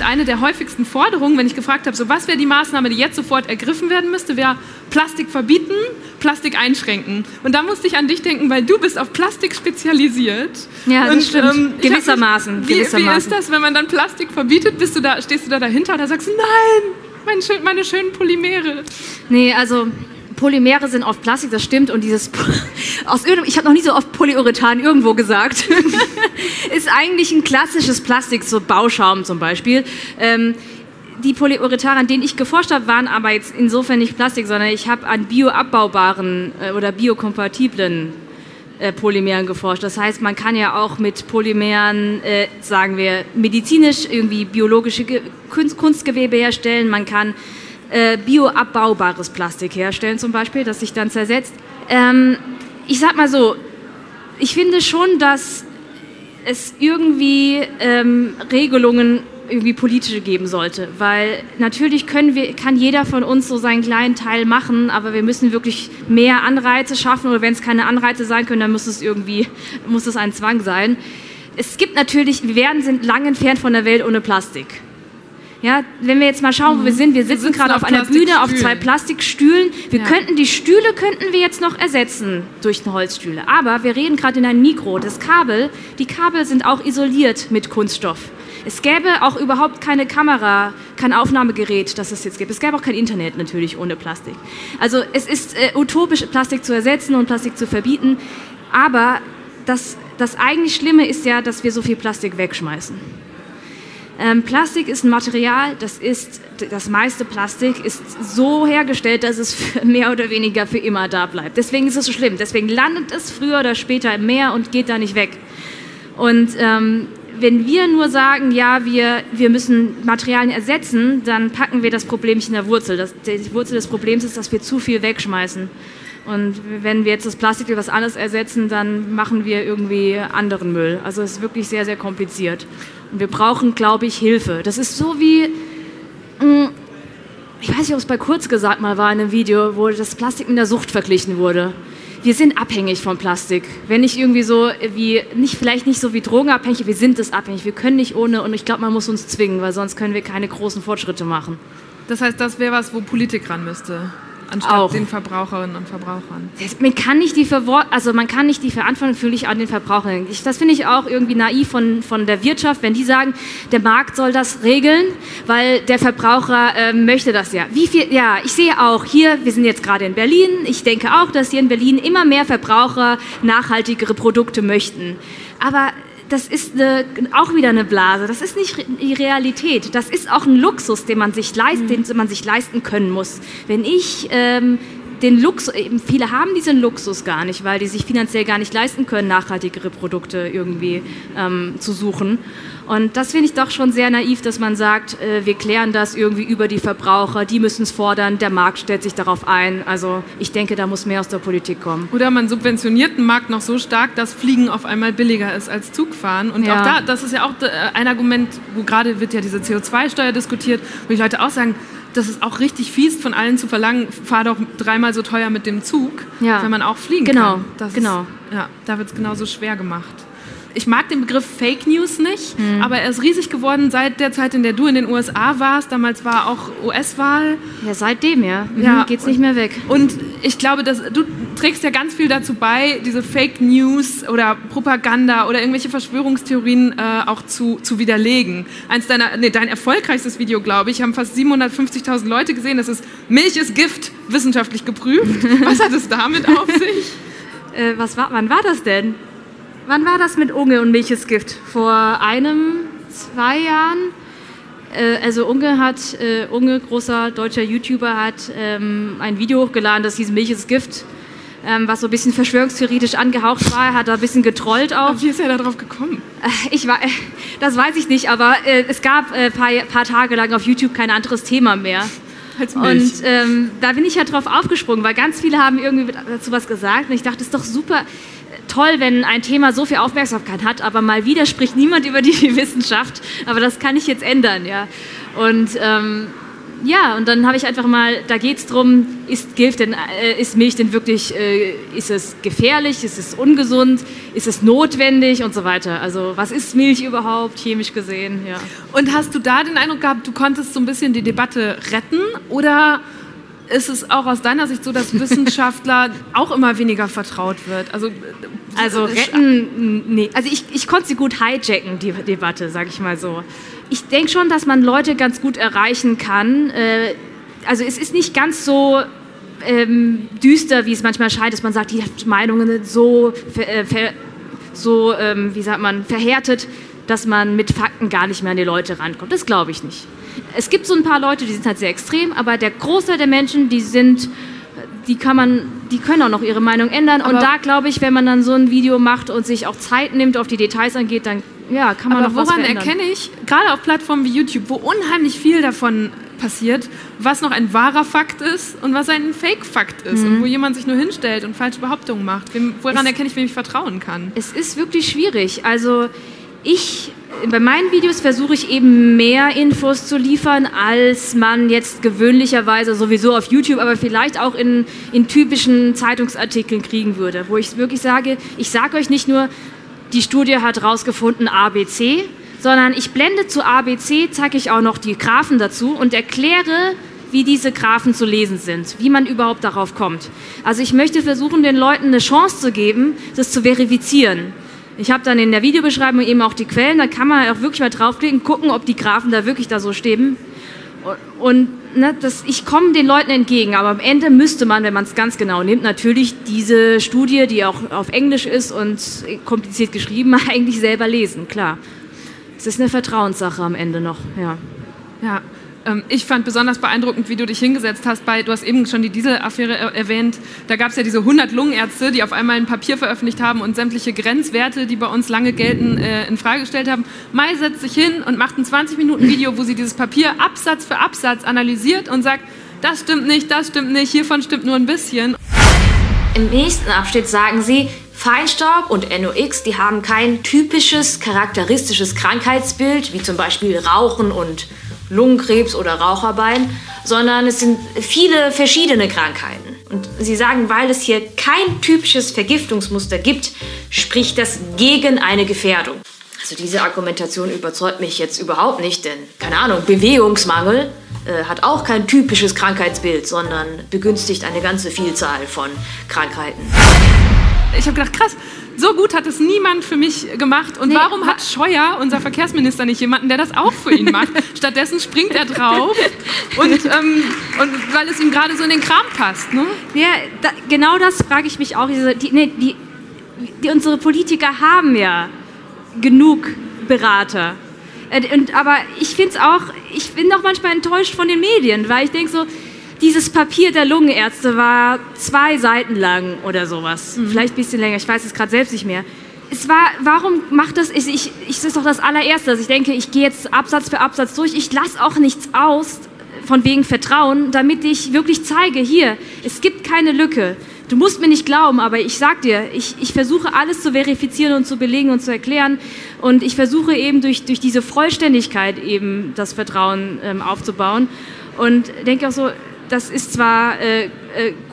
eine der häufigsten Forderungen, wenn ich gefragt habe, so was wäre die Maßnahme, die jetzt sofort ergriffen werden müsste, wäre Plastik verbieten, Plastik einschränken. Und da musste ich an dich denken, weil du bist auf Plastik spezialisiert. Ja, das und, stimmt. Ähm, gewissermaßen, wie, gewissermaßen. Wie ist das, wenn man dann Plastik verbietet? Bist du da, stehst du da dahinter oder sagst du, nein, meine, meine schönen Polymere? Nee, also Polymere sind oft Plastik, das stimmt. Und dieses aus ich habe noch nie so oft Polyurethan irgendwo gesagt, ist eigentlich ein klassisches Plastik, so Bauschaum zum Beispiel. Ähm, die Polyurethan, an denen ich geforscht habe, waren aber jetzt insofern nicht Plastik, sondern ich habe an bioabbaubaren äh, oder biokompatiblen äh, Polymeren geforscht. Das heißt, man kann ja auch mit Polymeren, äh, sagen wir, medizinisch irgendwie biologische Ge Kunst Kunstgewebe herstellen. Man kann äh, bioabbaubares Plastik herstellen zum Beispiel, das sich dann zersetzt. Ähm, ich sag mal so, ich finde schon, dass es irgendwie ähm, Regelungen irgendwie politische geben sollte, weil natürlich können wir, kann jeder von uns so seinen kleinen Teil machen, aber wir müssen wirklich mehr Anreize schaffen oder wenn es keine Anreize sein können, dann muss es irgendwie muss es ein Zwang sein. Es gibt natürlich, wir werden sind lang entfernt von der Welt ohne Plastik. Ja, wenn wir jetzt mal schauen, wo wir mhm. sind, wir sitzen, gerade auf, auf einer Bühne auf zwei Plastikstühlen. Wir ja. könnten die Stühle könnten wir jetzt noch ersetzen durch Holzstühle, aber wir reden gerade in einem Mikro. Das Kabel, die Kabel sind auch isoliert mit Kunststoff. Es gäbe auch überhaupt keine Kamera, kein Aufnahmegerät, das es jetzt gibt. Es gäbe auch kein Internet natürlich ohne Plastik. Also es ist äh, utopisch, Plastik zu ersetzen und Plastik zu verbieten. Aber das, das eigentlich Schlimme ist ja, dass wir so viel Plastik wegschmeißen. Ähm, Plastik ist ein Material, das ist, das meiste Plastik ist so hergestellt, dass es mehr oder weniger für immer da bleibt. Deswegen ist es so schlimm. Deswegen landet es früher oder später im Meer und geht da nicht weg. Und ähm, wenn wir nur sagen, ja, wir, wir müssen Materialien ersetzen, dann packen wir das Problemchen in der Wurzel. Das, die Wurzel des Problems ist, dass wir zu viel wegschmeißen. Und wenn wir jetzt das Plastik durch was anderes ersetzen, dann machen wir irgendwie anderen Müll. Also es ist wirklich sehr, sehr kompliziert. Wir brauchen, glaube ich, Hilfe. Das ist so wie, mm, ich weiß nicht, ob es bei Kurz gesagt mal war in einem Video, wo das Plastik mit der Sucht verglichen wurde. Wir sind abhängig von Plastik. Wenn nicht irgendwie so wie, nicht, vielleicht nicht so wie drogenabhängig, wir sind es abhängig. Wir können nicht ohne und ich glaube, man muss uns zwingen, weil sonst können wir keine großen Fortschritte machen. Das heißt, das wäre was, wo Politik ran müsste anstatt auch. den Verbraucherinnen und Verbrauchern. Man kann nicht die, Verwor also man kann nicht die Verantwortung völlig an den Verbrauchern. Ich, das finde ich auch irgendwie naiv von, von der Wirtschaft, wenn die sagen, der Markt soll das regeln, weil der Verbraucher äh, möchte das ja. Wie viel, ja, ich sehe auch hier, wir sind jetzt gerade in Berlin, ich denke auch, dass hier in Berlin immer mehr Verbraucher nachhaltigere Produkte möchten. Aber das ist eine, auch wieder eine Blase. Das ist nicht die Realität. Das ist auch ein Luxus, den man sich, leist, mhm. den man sich leisten können muss. Wenn ich ähm, den Luxus, viele haben diesen Luxus gar nicht, weil die sich finanziell gar nicht leisten können, nachhaltigere Produkte irgendwie ähm, zu suchen. Und das finde ich doch schon sehr naiv, dass man sagt, äh, wir klären das irgendwie über die Verbraucher, die müssen es fordern, der Markt stellt sich darauf ein. Also ich denke, da muss mehr aus der Politik kommen. Oder man subventioniert den Markt noch so stark, dass Fliegen auf einmal billiger ist als Zugfahren. Und ja. auch da, das ist ja auch äh, ein Argument, wo gerade wird ja diese CO2-Steuer diskutiert, wo die Leute auch sagen, das ist auch richtig fies von allen zu verlangen, fahr doch dreimal so teuer mit dem Zug, ja. wenn man auch fliegen genau. kann. Das genau, genau. Ja, da wird es genauso schwer gemacht. Ich mag den Begriff Fake News nicht, mhm. aber er ist riesig geworden seit der Zeit, in der du in den USA warst. Damals war auch US-Wahl. Ja, seitdem, ja. Mhm, ja. Geht's nicht mehr weg. Und ich glaube, dass du trägst ja ganz viel dazu bei, diese Fake News oder Propaganda oder irgendwelche Verschwörungstheorien äh, auch zu, zu widerlegen. Eins deiner, nee, dein erfolgreichstes Video, glaube ich, haben fast 750.000 Leute gesehen. Das ist Milch ist Gift, wissenschaftlich geprüft. Was hat es damit auf sich? Äh, was war, wann war das denn? Wann war das mit Unge und Milchesgift? Vor einem, zwei Jahren? Äh, also Unge hat, äh, Unge, großer deutscher YouTuber, hat ähm, ein Video hochgeladen, das hieß Milchesgift. Ähm, was so ein bisschen verschwörungstheoretisch angehaucht war. Er hat da ein bisschen getrollt auch. Aber wie ist er da drauf gekommen? Äh, ich war, das weiß ich nicht, aber es gab ein paar, paar Tage lang auf YouTube kein anderes Thema mehr. Und ähm, da bin ich ja drauf aufgesprungen, weil ganz viele haben irgendwie dazu was gesagt. Und ich dachte, es ist doch super toll, wenn ein Thema so viel Aufmerksamkeit hat, aber mal wieder spricht niemand über die Wissenschaft. Aber das kann ich jetzt ändern, ja. Und ähm, ja, und dann habe ich einfach mal, da geht es darum, ist, äh, ist Milch denn wirklich, äh, ist es gefährlich, ist es ungesund, ist es notwendig und so weiter. Also was ist Milch überhaupt, chemisch gesehen, ja. Und hast du da den Eindruck gehabt, du konntest so ein bisschen die Debatte retten oder ist es auch aus deiner Sicht so, dass Wissenschaftler auch immer weniger vertraut wird? Also, also retten, nee. Also ich, ich konnte sie gut hijacken, die Debatte, sage ich mal so ich denke schon, dass man Leute ganz gut erreichen kann. Äh, also es ist nicht ganz so ähm, düster, wie es manchmal scheint, dass man sagt, die Meinungen sind so, äh, ver, so ähm, wie sagt man, verhärtet, dass man mit Fakten gar nicht mehr an die Leute rankommt. Das glaube ich nicht. Es gibt so ein paar Leute, die sind halt sehr extrem, aber der Großteil der Menschen, die sind die kann man, die können auch noch ihre Meinung ändern. Aber und da glaube ich, wenn man dann so ein Video macht und sich auch Zeit nimmt, auf die Details angeht, dann ja, kann man aber noch was woran erkenne ich, gerade auf Plattformen wie YouTube, wo unheimlich viel davon passiert, was noch ein wahrer Fakt ist und was ein Fake-Fakt ist mhm. und wo jemand sich nur hinstellt und falsche Behauptungen macht. woran es, erkenne ich, wem ich vertrauen kann? Es ist wirklich schwierig. Also ich bei meinen Videos versuche ich eben mehr Infos zu liefern, als man jetzt gewöhnlicherweise sowieso auf YouTube, aber vielleicht auch in, in typischen Zeitungsartikeln kriegen würde, wo ich wirklich sage, ich sage euch nicht nur, die Studie hat rausgefunden ABC, sondern ich blende zu ABC, zeige ich auch noch die Graphen dazu und erkläre, wie diese Graphen zu lesen sind, wie man überhaupt darauf kommt. Also ich möchte versuchen, den Leuten eine Chance zu geben, das zu verifizieren. Ich habe dann in der Videobeschreibung eben auch die Quellen, da kann man auch wirklich mal draufklicken, gucken, ob die Graphen da wirklich da so stehen. Und ne, das, ich komme den Leuten entgegen, aber am Ende müsste man, wenn man es ganz genau nimmt, natürlich diese Studie, die auch auf Englisch ist und kompliziert geschrieben, eigentlich selber lesen, klar. Es ist eine Vertrauenssache am Ende noch, ja. Ja, ich fand besonders beeindruckend, wie du dich hingesetzt hast bei, du hast eben schon die Dieselaffäre erwähnt, da gab es ja diese 100 Lungenärzte, die auf einmal ein Papier veröffentlicht haben und sämtliche Grenzwerte, die bei uns lange gelten, äh, in Frage gestellt haben. Mai setzt sich hin und macht ein 20 Minuten Video, wo sie dieses Papier Absatz für Absatz analysiert und sagt, das stimmt nicht, das stimmt nicht, hiervon stimmt nur ein bisschen. Im nächsten Abschnitt sagen sie, Feinstaub und NOx, die haben kein typisches, charakteristisches Krankheitsbild, wie zum Beispiel Rauchen und Lungenkrebs oder Raucherbein, sondern es sind viele verschiedene Krankheiten. Und sie sagen, weil es hier kein typisches Vergiftungsmuster gibt, spricht das gegen eine Gefährdung. Also diese Argumentation überzeugt mich jetzt überhaupt nicht, denn, keine Ahnung, Bewegungsmangel äh, hat auch kein typisches Krankheitsbild, sondern begünstigt eine ganze Vielzahl von Krankheiten. Ich habe gedacht, krass, so gut hat es niemand für mich gemacht. Und nee, warum hat Scheuer, unser Verkehrsminister, nicht jemanden, der das auch für ihn macht? Stattdessen springt er drauf und, ähm, und weil es ihm gerade so in den Kram passt. Ne? Ja, da, genau das frage ich mich auch. Die, nee, die, die, unsere Politiker haben ja genug Berater. Äh, und, aber ich finde es auch, ich bin auch manchmal enttäuscht von den Medien, weil ich denke so, dieses Papier der Lungenärzte war zwei Seiten lang oder sowas. Mhm. Vielleicht ein bisschen länger, ich weiß es gerade selbst nicht mehr. Es war, warum macht das, ich, ich, ich, das ist doch das allererste, dass ich denke, ich gehe jetzt Absatz für Absatz durch, ich lasse auch nichts aus, von wegen Vertrauen, damit ich wirklich zeige, hier, es gibt keine Lücke. Du musst mir nicht glauben, aber ich sag dir, ich, ich versuche alles zu verifizieren und zu belegen und zu erklären. Und ich versuche eben durch, durch diese Vollständigkeit eben das Vertrauen ähm, aufzubauen. Und denke auch so, das ist zwar äh, äh,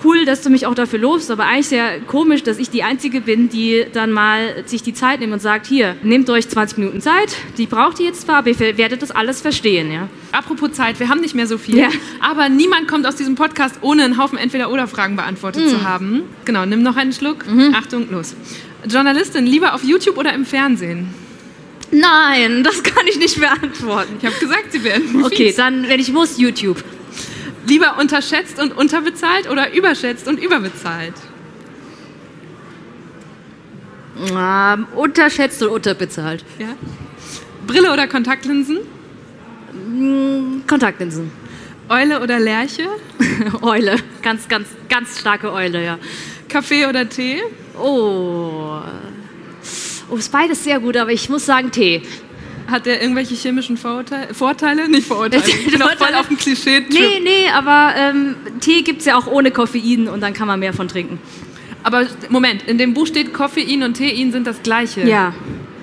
cool, dass du mich auch dafür lobst, aber eigentlich sehr komisch, dass ich die Einzige bin, die dann mal sich die Zeit nimmt und sagt, hier, nehmt euch 20 Minuten Zeit, die braucht ihr jetzt zwar, aber ihr werdet das alles verstehen. Ja. Apropos Zeit, wir haben nicht mehr so viel, ja. aber niemand kommt aus diesem Podcast, ohne einen Haufen Entweder-Oder-Fragen beantwortet mhm. zu haben. Genau, nimm noch einen Schluck. Mhm. Achtung, los. Journalistin, lieber auf YouTube oder im Fernsehen? Nein, das kann ich nicht beantworten. Ich habe gesagt, sie werden. Okay, dann, wenn ich muss, YouTube. Lieber unterschätzt und unterbezahlt oder überschätzt und überbezahlt? Ähm, unterschätzt und unterbezahlt. Ja. Brille oder Kontaktlinsen? Mm, Kontaktlinsen. Eule oder Lerche? Eule. Ganz, ganz, ganz starke Eule, ja. Kaffee oder Tee? Oh. Oh, ist beides sehr gut, aber ich muss sagen Tee. Hat der irgendwelche chemischen Vorurteile? Vorteile? Nicht Vorurteile. Ich bin auch voll auf dem klischee -Trip. Nee, nee, aber ähm, Tee gibt es ja auch ohne Koffein und dann kann man mehr von trinken. Aber Moment, in dem Buch steht Koffein und Tein sind das gleiche. Ja.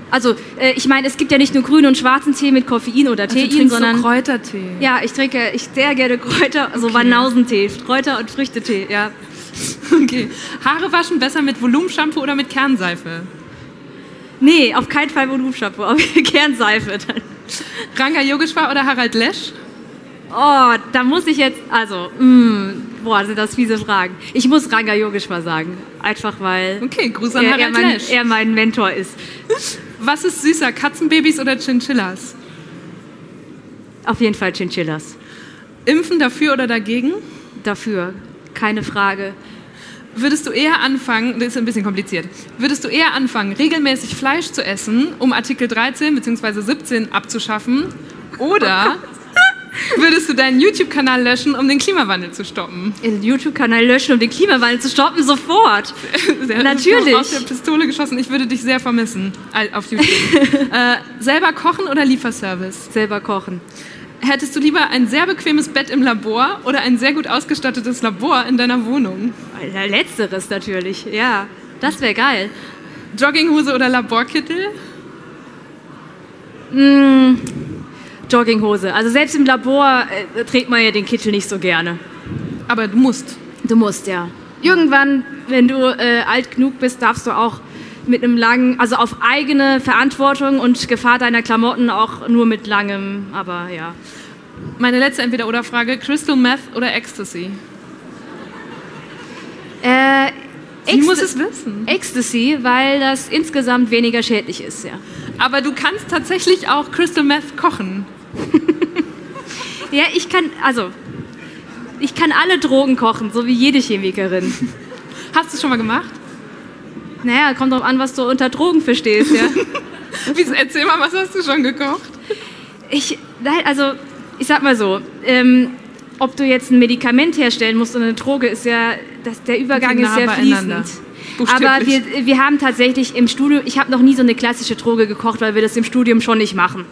Also, äh, ich meine, es gibt ja nicht nur grünen und schwarzen Tee mit Koffein oder Tein, also sondern. So Kräutertee. Ja, ich trinke ich sehr gerne Kräuter, also okay. Banausentee, Kräuter- und Früchtetee, ja. Okay. Haare waschen besser mit Volumenshampoo oder mit Kernseife? Nee, auf keinen Fall Volumenshampoo, aber Kernseife dann. Ranga Yogeshwar oder Harald Lesch? Oh, da muss ich jetzt, also, mh, boah, sind das fiese Fragen. Ich muss Ranga Yogeshwar sagen, einfach weil okay, Gruß an er, Harald er, mein, Lesch. er mein Mentor ist. Was ist süßer, Katzenbabys oder Chinchillas? Auf jeden Fall Chinchillas. Impfen dafür oder dagegen? Dafür, keine Frage. Würdest du eher anfangen, das ist ein bisschen kompliziert, würdest du eher anfangen, regelmäßig Fleisch zu essen, um Artikel 13 bzw. 17 abzuschaffen? Oder würdest du deinen YouTube-Kanal löschen, um den Klimawandel zu stoppen? Den YouTube-Kanal löschen, um den Klimawandel zu stoppen? Sofort. Sehr, Natürlich. Aus der Pistole geschossen. Ich würde dich sehr vermissen auf YouTube. äh, selber kochen oder Lieferservice? Selber kochen. Hättest du lieber ein sehr bequemes Bett im Labor oder ein sehr gut ausgestattetes Labor in deiner Wohnung? Letzteres natürlich, ja. Das wäre geil. Jogginghose oder Laborkittel? Mm, Jogginghose. Also selbst im Labor äh, trägt man ja den Kittel nicht so gerne. Aber du musst. Du musst, ja. Irgendwann, wenn du äh, alt genug bist, darfst du auch mit einem langen, also auf eigene Verantwortung und Gefahr deiner Klamotten auch nur mit langem, aber ja. Meine letzte Entweder-Oder-Frage: Crystal Meth oder Ecstasy? Äh, Sie muss es wissen. Ecstasy, weil das insgesamt weniger schädlich ist, ja. Aber du kannst tatsächlich auch Crystal Meth kochen. ja, ich kann, also, ich kann alle Drogen kochen, so wie jede Chemikerin. Hast du es schon mal gemacht? Naja, kommt drauf an, was du unter Drogen verstehst, ja. Erzähl mal, was hast du schon gekocht? Ich, nein, also, ich sag mal so, ähm, ob du jetzt ein Medikament herstellen musst oder eine Droge, ist ja, das, der Übergang ist sehr fließend. Aber wir, wir haben tatsächlich im Studium, ich habe noch nie so eine klassische Droge gekocht, weil wir das im Studium schon nicht machen.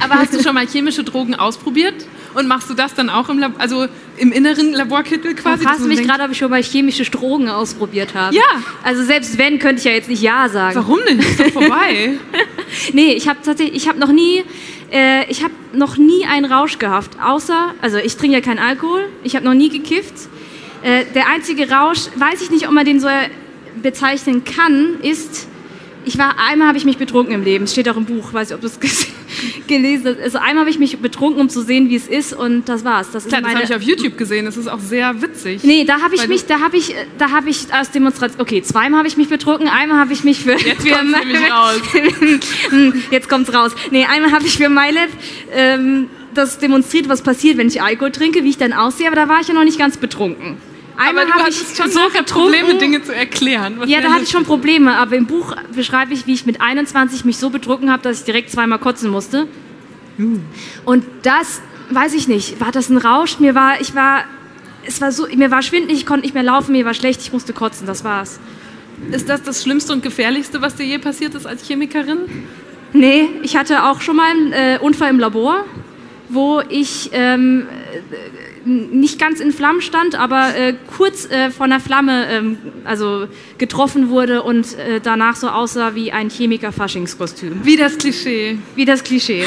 Aber hast du schon mal chemische Drogen ausprobiert? Und machst du das dann auch im, Lab also im inneren Laborkittel quasi? Du fragst mich gerade, ob ich schon mal chemische Drogen ausprobiert habe. Ja. Also selbst wenn, könnte ich ja jetzt nicht Ja sagen. Warum denn? Ist doch vorbei. nee, ich habe tatsächlich, ich habe noch nie, äh, ich habe noch nie einen Rausch gehabt. Außer, also ich trinke ja keinen Alkohol, ich habe noch nie gekifft. Äh, der einzige Rausch, weiß ich nicht, ob man den so bezeichnen kann, ist, ich war, einmal habe ich mich betrunken im Leben, es steht auch im Buch, weiß ich, ob du es gelesen. Also einmal habe ich mich betrunken, um zu sehen, wie es ist und das war's. Das, Klar, das habe ich auf YouTube gesehen, das ist auch sehr witzig. Nee, da habe ich mich, da habe ich, da habe ich als Demonstration, okay, zweimal habe ich mich betrunken, einmal habe ich mich für... Jetzt für kommt's nämlich raus. Jetzt kommt's raus. Nee, einmal habe ich für MyLab ähm, das demonstriert, was passiert, wenn ich Alkohol trinke, wie ich dann aussehe, aber da war ich ja noch nicht ganz betrunken. Einmal habe ich schon so Probleme, Dinge zu erklären. Ja, da hatte ich schon Probleme, aber im Buch beschreibe ich, wie ich mit 21 mich so betrunken habe, dass ich direkt zweimal kotzen musste. Uh. Und das, weiß ich nicht, war das ein Rausch? Mir war, ich war, es war so, mir war schwindelig, ich konnte nicht mehr laufen, mir war schlecht, ich musste kotzen, das war's. Ist das das Schlimmste und Gefährlichste, was dir je passiert ist als Chemikerin? Nee, ich hatte auch schon mal einen äh, Unfall im Labor, wo ich ähm, nicht ganz in Flammen stand, aber äh, kurz äh, von der Flamme ähm, also getroffen wurde und äh, danach so aussah wie ein Chemiker-Faschingskostüm. Wie das Klischee. Wie das Klischee.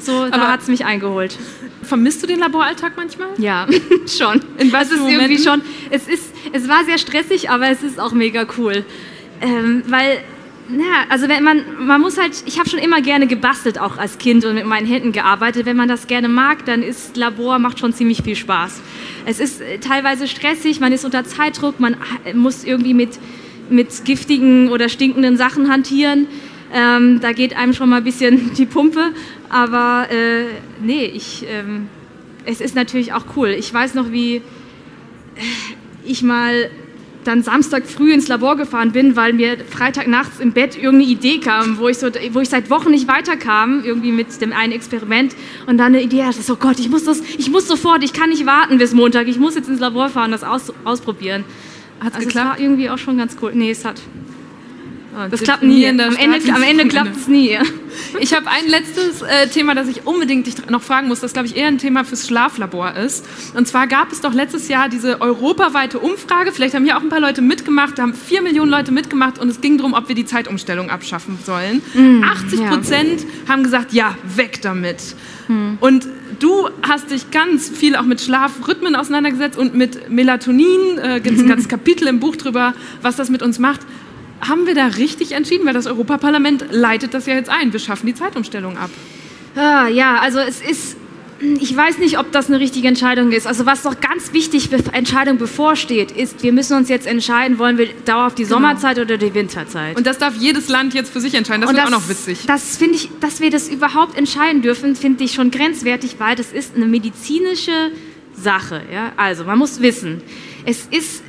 So, da hat es mich eingeholt. vermisst du den Laboralltag manchmal? Ja, schon. In was es ist irgendwie schon. Es ist, es war sehr stressig, aber es ist auch mega cool, ähm, weil ja, also wenn man, man muss halt, ich habe schon immer gerne gebastelt, auch als Kind und mit meinen Händen gearbeitet. Wenn man das gerne mag, dann ist Labor, macht schon ziemlich viel Spaß. Es ist äh, teilweise stressig, man ist unter Zeitdruck, man muss irgendwie mit, mit giftigen oder stinkenden Sachen hantieren. Ähm, da geht einem schon mal ein bisschen die Pumpe, aber äh, nee, ich, ähm, es ist natürlich auch cool. Ich weiß noch, wie äh, ich mal dann Samstag früh ins Labor gefahren bin, weil mir Freitag nachts im Bett irgendeine Idee kam, wo ich, so, wo ich seit Wochen nicht weiterkam, irgendwie mit dem einen Experiment und dann eine Idee hatte, so Gott, ich muss das, ich muss sofort, ich kann nicht warten bis Montag, ich muss jetzt ins Labor fahren, das aus, ausprobieren. Hat's also geklappt? Es war irgendwie auch schon ganz cool. Nee, es hat. Das Tipp klappt nie. in der Am Ende, am Ende klappt es nie. Ich habe ein letztes äh, Thema, das ich unbedingt dich noch fragen muss, das glaube ich eher ein Thema fürs Schlaflabor ist. Und zwar gab es doch letztes Jahr diese europaweite Umfrage, vielleicht haben hier auch ein paar Leute mitgemacht, da haben vier Millionen Leute mitgemacht und es ging darum, ob wir die Zeitumstellung abschaffen sollen. Mm, 80 ja. Prozent haben gesagt, ja, weg damit. Und du hast dich ganz viel auch mit Schlafrhythmen auseinandergesetzt und mit Melatonin. Äh, Gibt es ein ganzes Kapitel im Buch drüber, was das mit uns macht. Haben wir da richtig entschieden? Weil das Europaparlament leitet das ja jetzt ein. Wir schaffen die Zeitumstellung ab. Ah, ja, also es ist, ich weiß nicht, ob das eine richtige Entscheidung ist. Also was doch ganz wichtig für Entscheidung bevorsteht, ist, wir müssen uns jetzt entscheiden, wollen wir dauerhaft die Sommerzeit oder die Winterzeit. Und das darf jedes Land jetzt für sich entscheiden. Das wird auch noch witzig. Das finde ich, dass wir das überhaupt entscheiden dürfen, finde ich schon grenzwertig, weil das ist eine medizinische Sache. Ja? Also man muss wissen, es ist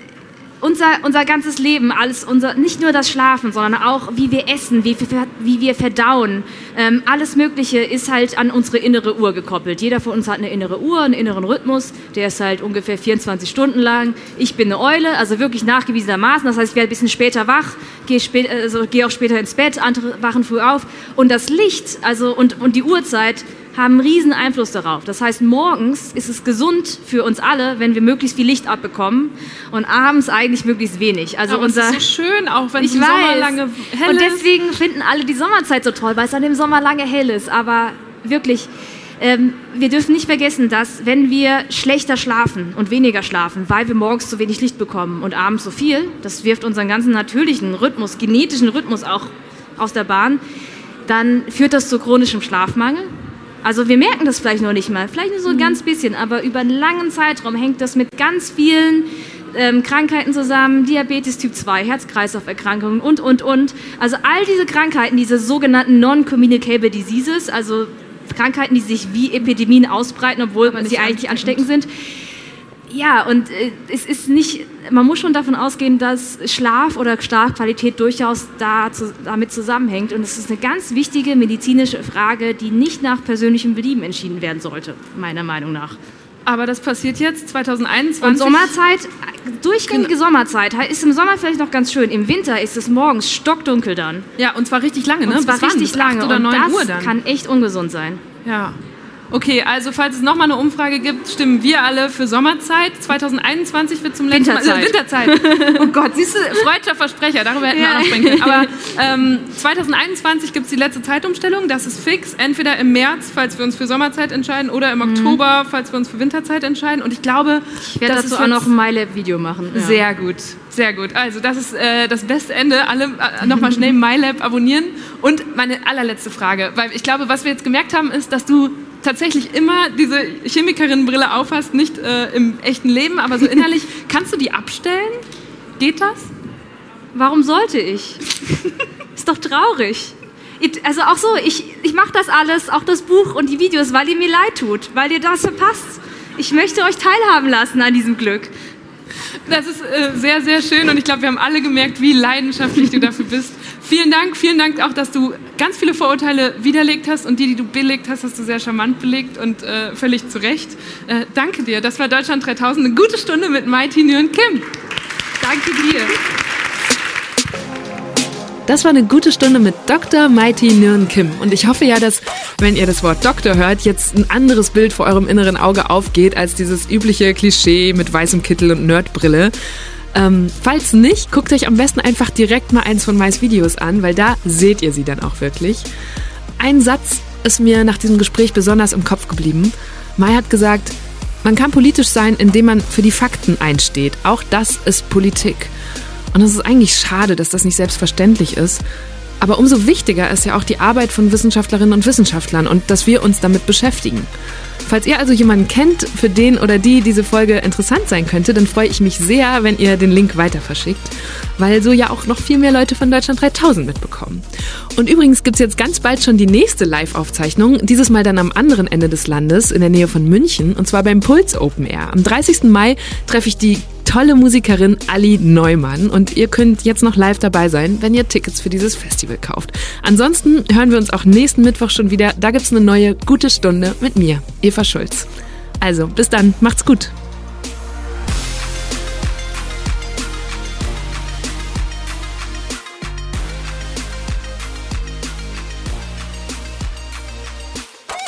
unser, unser ganzes Leben, alles unser, nicht nur das Schlafen, sondern auch wie wir essen, wie, wir- wie wir verdauen, ähm, alles Mögliche ist halt an unsere innere Uhr gekoppelt. Jeder von uns hat eine innere Uhr, einen inneren Rhythmus, der ist halt ungefähr 24 Stunden lang. Ich bin eine Eule, also wirklich nachgewiesenermaßen. Das heißt, ich werde ein bisschen später wach, gehe spät, also gehe auch später ins Bett, andere wachen früh auf. Und das Licht, also und, und die Uhrzeit haben einen riesen Einfluss darauf. Das heißt, morgens ist es gesund für uns alle, wenn wir möglichst viel Licht abbekommen und abends eigentlich möglichst wenig. Also Aber es unser ist so schön, auch wenn es im. Sommer lange hell Und deswegen finden alle die Sommerzeit so toll, weil es dann im Sommer lange hell ist. Aber wirklich, ähm, wir dürfen nicht vergessen, dass wenn wir schlechter schlafen und weniger schlafen, weil wir morgens zu wenig Licht bekommen und abends so viel, das wirft unseren ganzen natürlichen Rhythmus, genetischen Rhythmus auch aus der Bahn, dann führt das zu chronischem Schlafmangel. Also wir merken das vielleicht noch nicht mal, vielleicht nur so ein ganz bisschen, aber über einen langen Zeitraum hängt das mit ganz vielen ähm, Krankheiten zusammen, Diabetes Typ 2, Herz-Kreislauf-Erkrankungen und, und, und. Also all diese Krankheiten, diese sogenannten Non-Communicable Diseases, also Krankheiten, die sich wie Epidemien ausbreiten, obwohl sie eigentlich ansteckend sind. Ja, und äh, es ist nicht, man muss schon davon ausgehen, dass Schlaf oder Schlafqualität durchaus da zu, damit zusammenhängt. Und es ist eine ganz wichtige medizinische Frage, die nicht nach persönlichem Belieben entschieden werden sollte, meiner Meinung nach. Aber das passiert jetzt 2021. Und Sommerzeit, durchgängige Sommerzeit, ist im Sommer vielleicht noch ganz schön. Im Winter ist es morgens stockdunkel dann. Ja, und zwar richtig lange, ne? Und zwar Bis wann? richtig Bis lange. oder und 9 das Uhr dann. kann echt ungesund sein. Ja. Okay, also falls es nochmal eine Umfrage gibt, stimmen wir alle für Sommerzeit. 2021 wird zum letzten Mal... Winterzeit. Äh, Winterzeit. Oh Gott, siehst du, freudscher Versprecher, darüber hätten wir Ja. auch noch sprechen können. Aber ähm, 2021 gibt es die letzte Zeitumstellung, das ist fix. Entweder im März, falls wir uns für Sommerzeit entscheiden, oder im Oktober, falls wir uns für Winterzeit entscheiden. Und ich glaube, Mhm. Ich werde das dazu auch noch ein MyLab-Video machen. Ja. Sehr gut, sehr gut. Also das ist äh, das beste Ende. Alle äh, nochmal schnell MyLab abonnieren. Und meine allerletzte Frage, weil ich glaube, was wir jetzt gemerkt haben, ist, dass du tatsächlich immer diese Chemikerinnenbrille aufhast, nicht äh, im echten Leben, aber so innerlich. Kannst du die abstellen? Geht das? Warum sollte ich? Ist doch traurig. Also auch so, ich, ich mache das alles, auch das Buch und die Videos, weil ihr mir leid tut, weil ihr das verpasst. Ich möchte euch teilhaben lassen an diesem Glück. Das ist äh, sehr, sehr schön und ich glaube, wir haben alle gemerkt, wie leidenschaftlich du dafür bist. Vielen Dank, vielen Dank auch, dass du ganz viele Vorurteile widerlegt hast und die, die du belegt hast, hast du sehr charmant belegt und äh, völlig zu Recht. Äh, danke dir. Das war Deutschland 3000, eine gute Stunde mit Mighty Nguyen Kim. Danke dir. Das war eine gute Stunde mit Dr. Mighty Nguyen Kim. Und ich hoffe ja, dass, wenn ihr das Wort Doktor hört, jetzt ein anderes Bild vor eurem inneren Auge aufgeht als dieses übliche Klischee mit weißem Kittel und Nerdbrille. Ähm, falls nicht, guckt euch am besten einfach direkt mal eins von Mais Videos an, weil da seht ihr sie dann auch wirklich. Ein Satz ist mir nach diesem Gespräch besonders im Kopf geblieben. Mai hat gesagt, man kann politisch sein, indem man für die Fakten einsteht. Auch das ist Politik. Und es ist eigentlich schade, dass das nicht selbstverständlich ist. Aber umso wichtiger ist ja auch die Arbeit von Wissenschaftlerinnen und Wissenschaftlern und dass wir uns damit beschäftigen. Falls ihr also jemanden kennt, für den oder die diese Folge interessant sein könnte, dann freue ich mich sehr, wenn ihr den Link weiter verschickt, weil so ja auch noch viel mehr Leute von Deutschland 3000 mitbekommen. Und übrigens gibt es jetzt ganz bald schon die nächste Live-Aufzeichnung, dieses Mal dann am anderen Ende des Landes, in der Nähe von München, und zwar beim Puls Open Air. Am 30. Mai treffe ich die tolle Musikerin Ali Neumann und ihr könnt jetzt noch live dabei sein, wenn ihr Tickets für dieses Festival kauft. Ansonsten hören wir uns auch nächsten Mittwoch schon wieder. Da gibt es eine neue gute Stunde mit mir, Eva Schulz. Also, bis dann, macht's gut.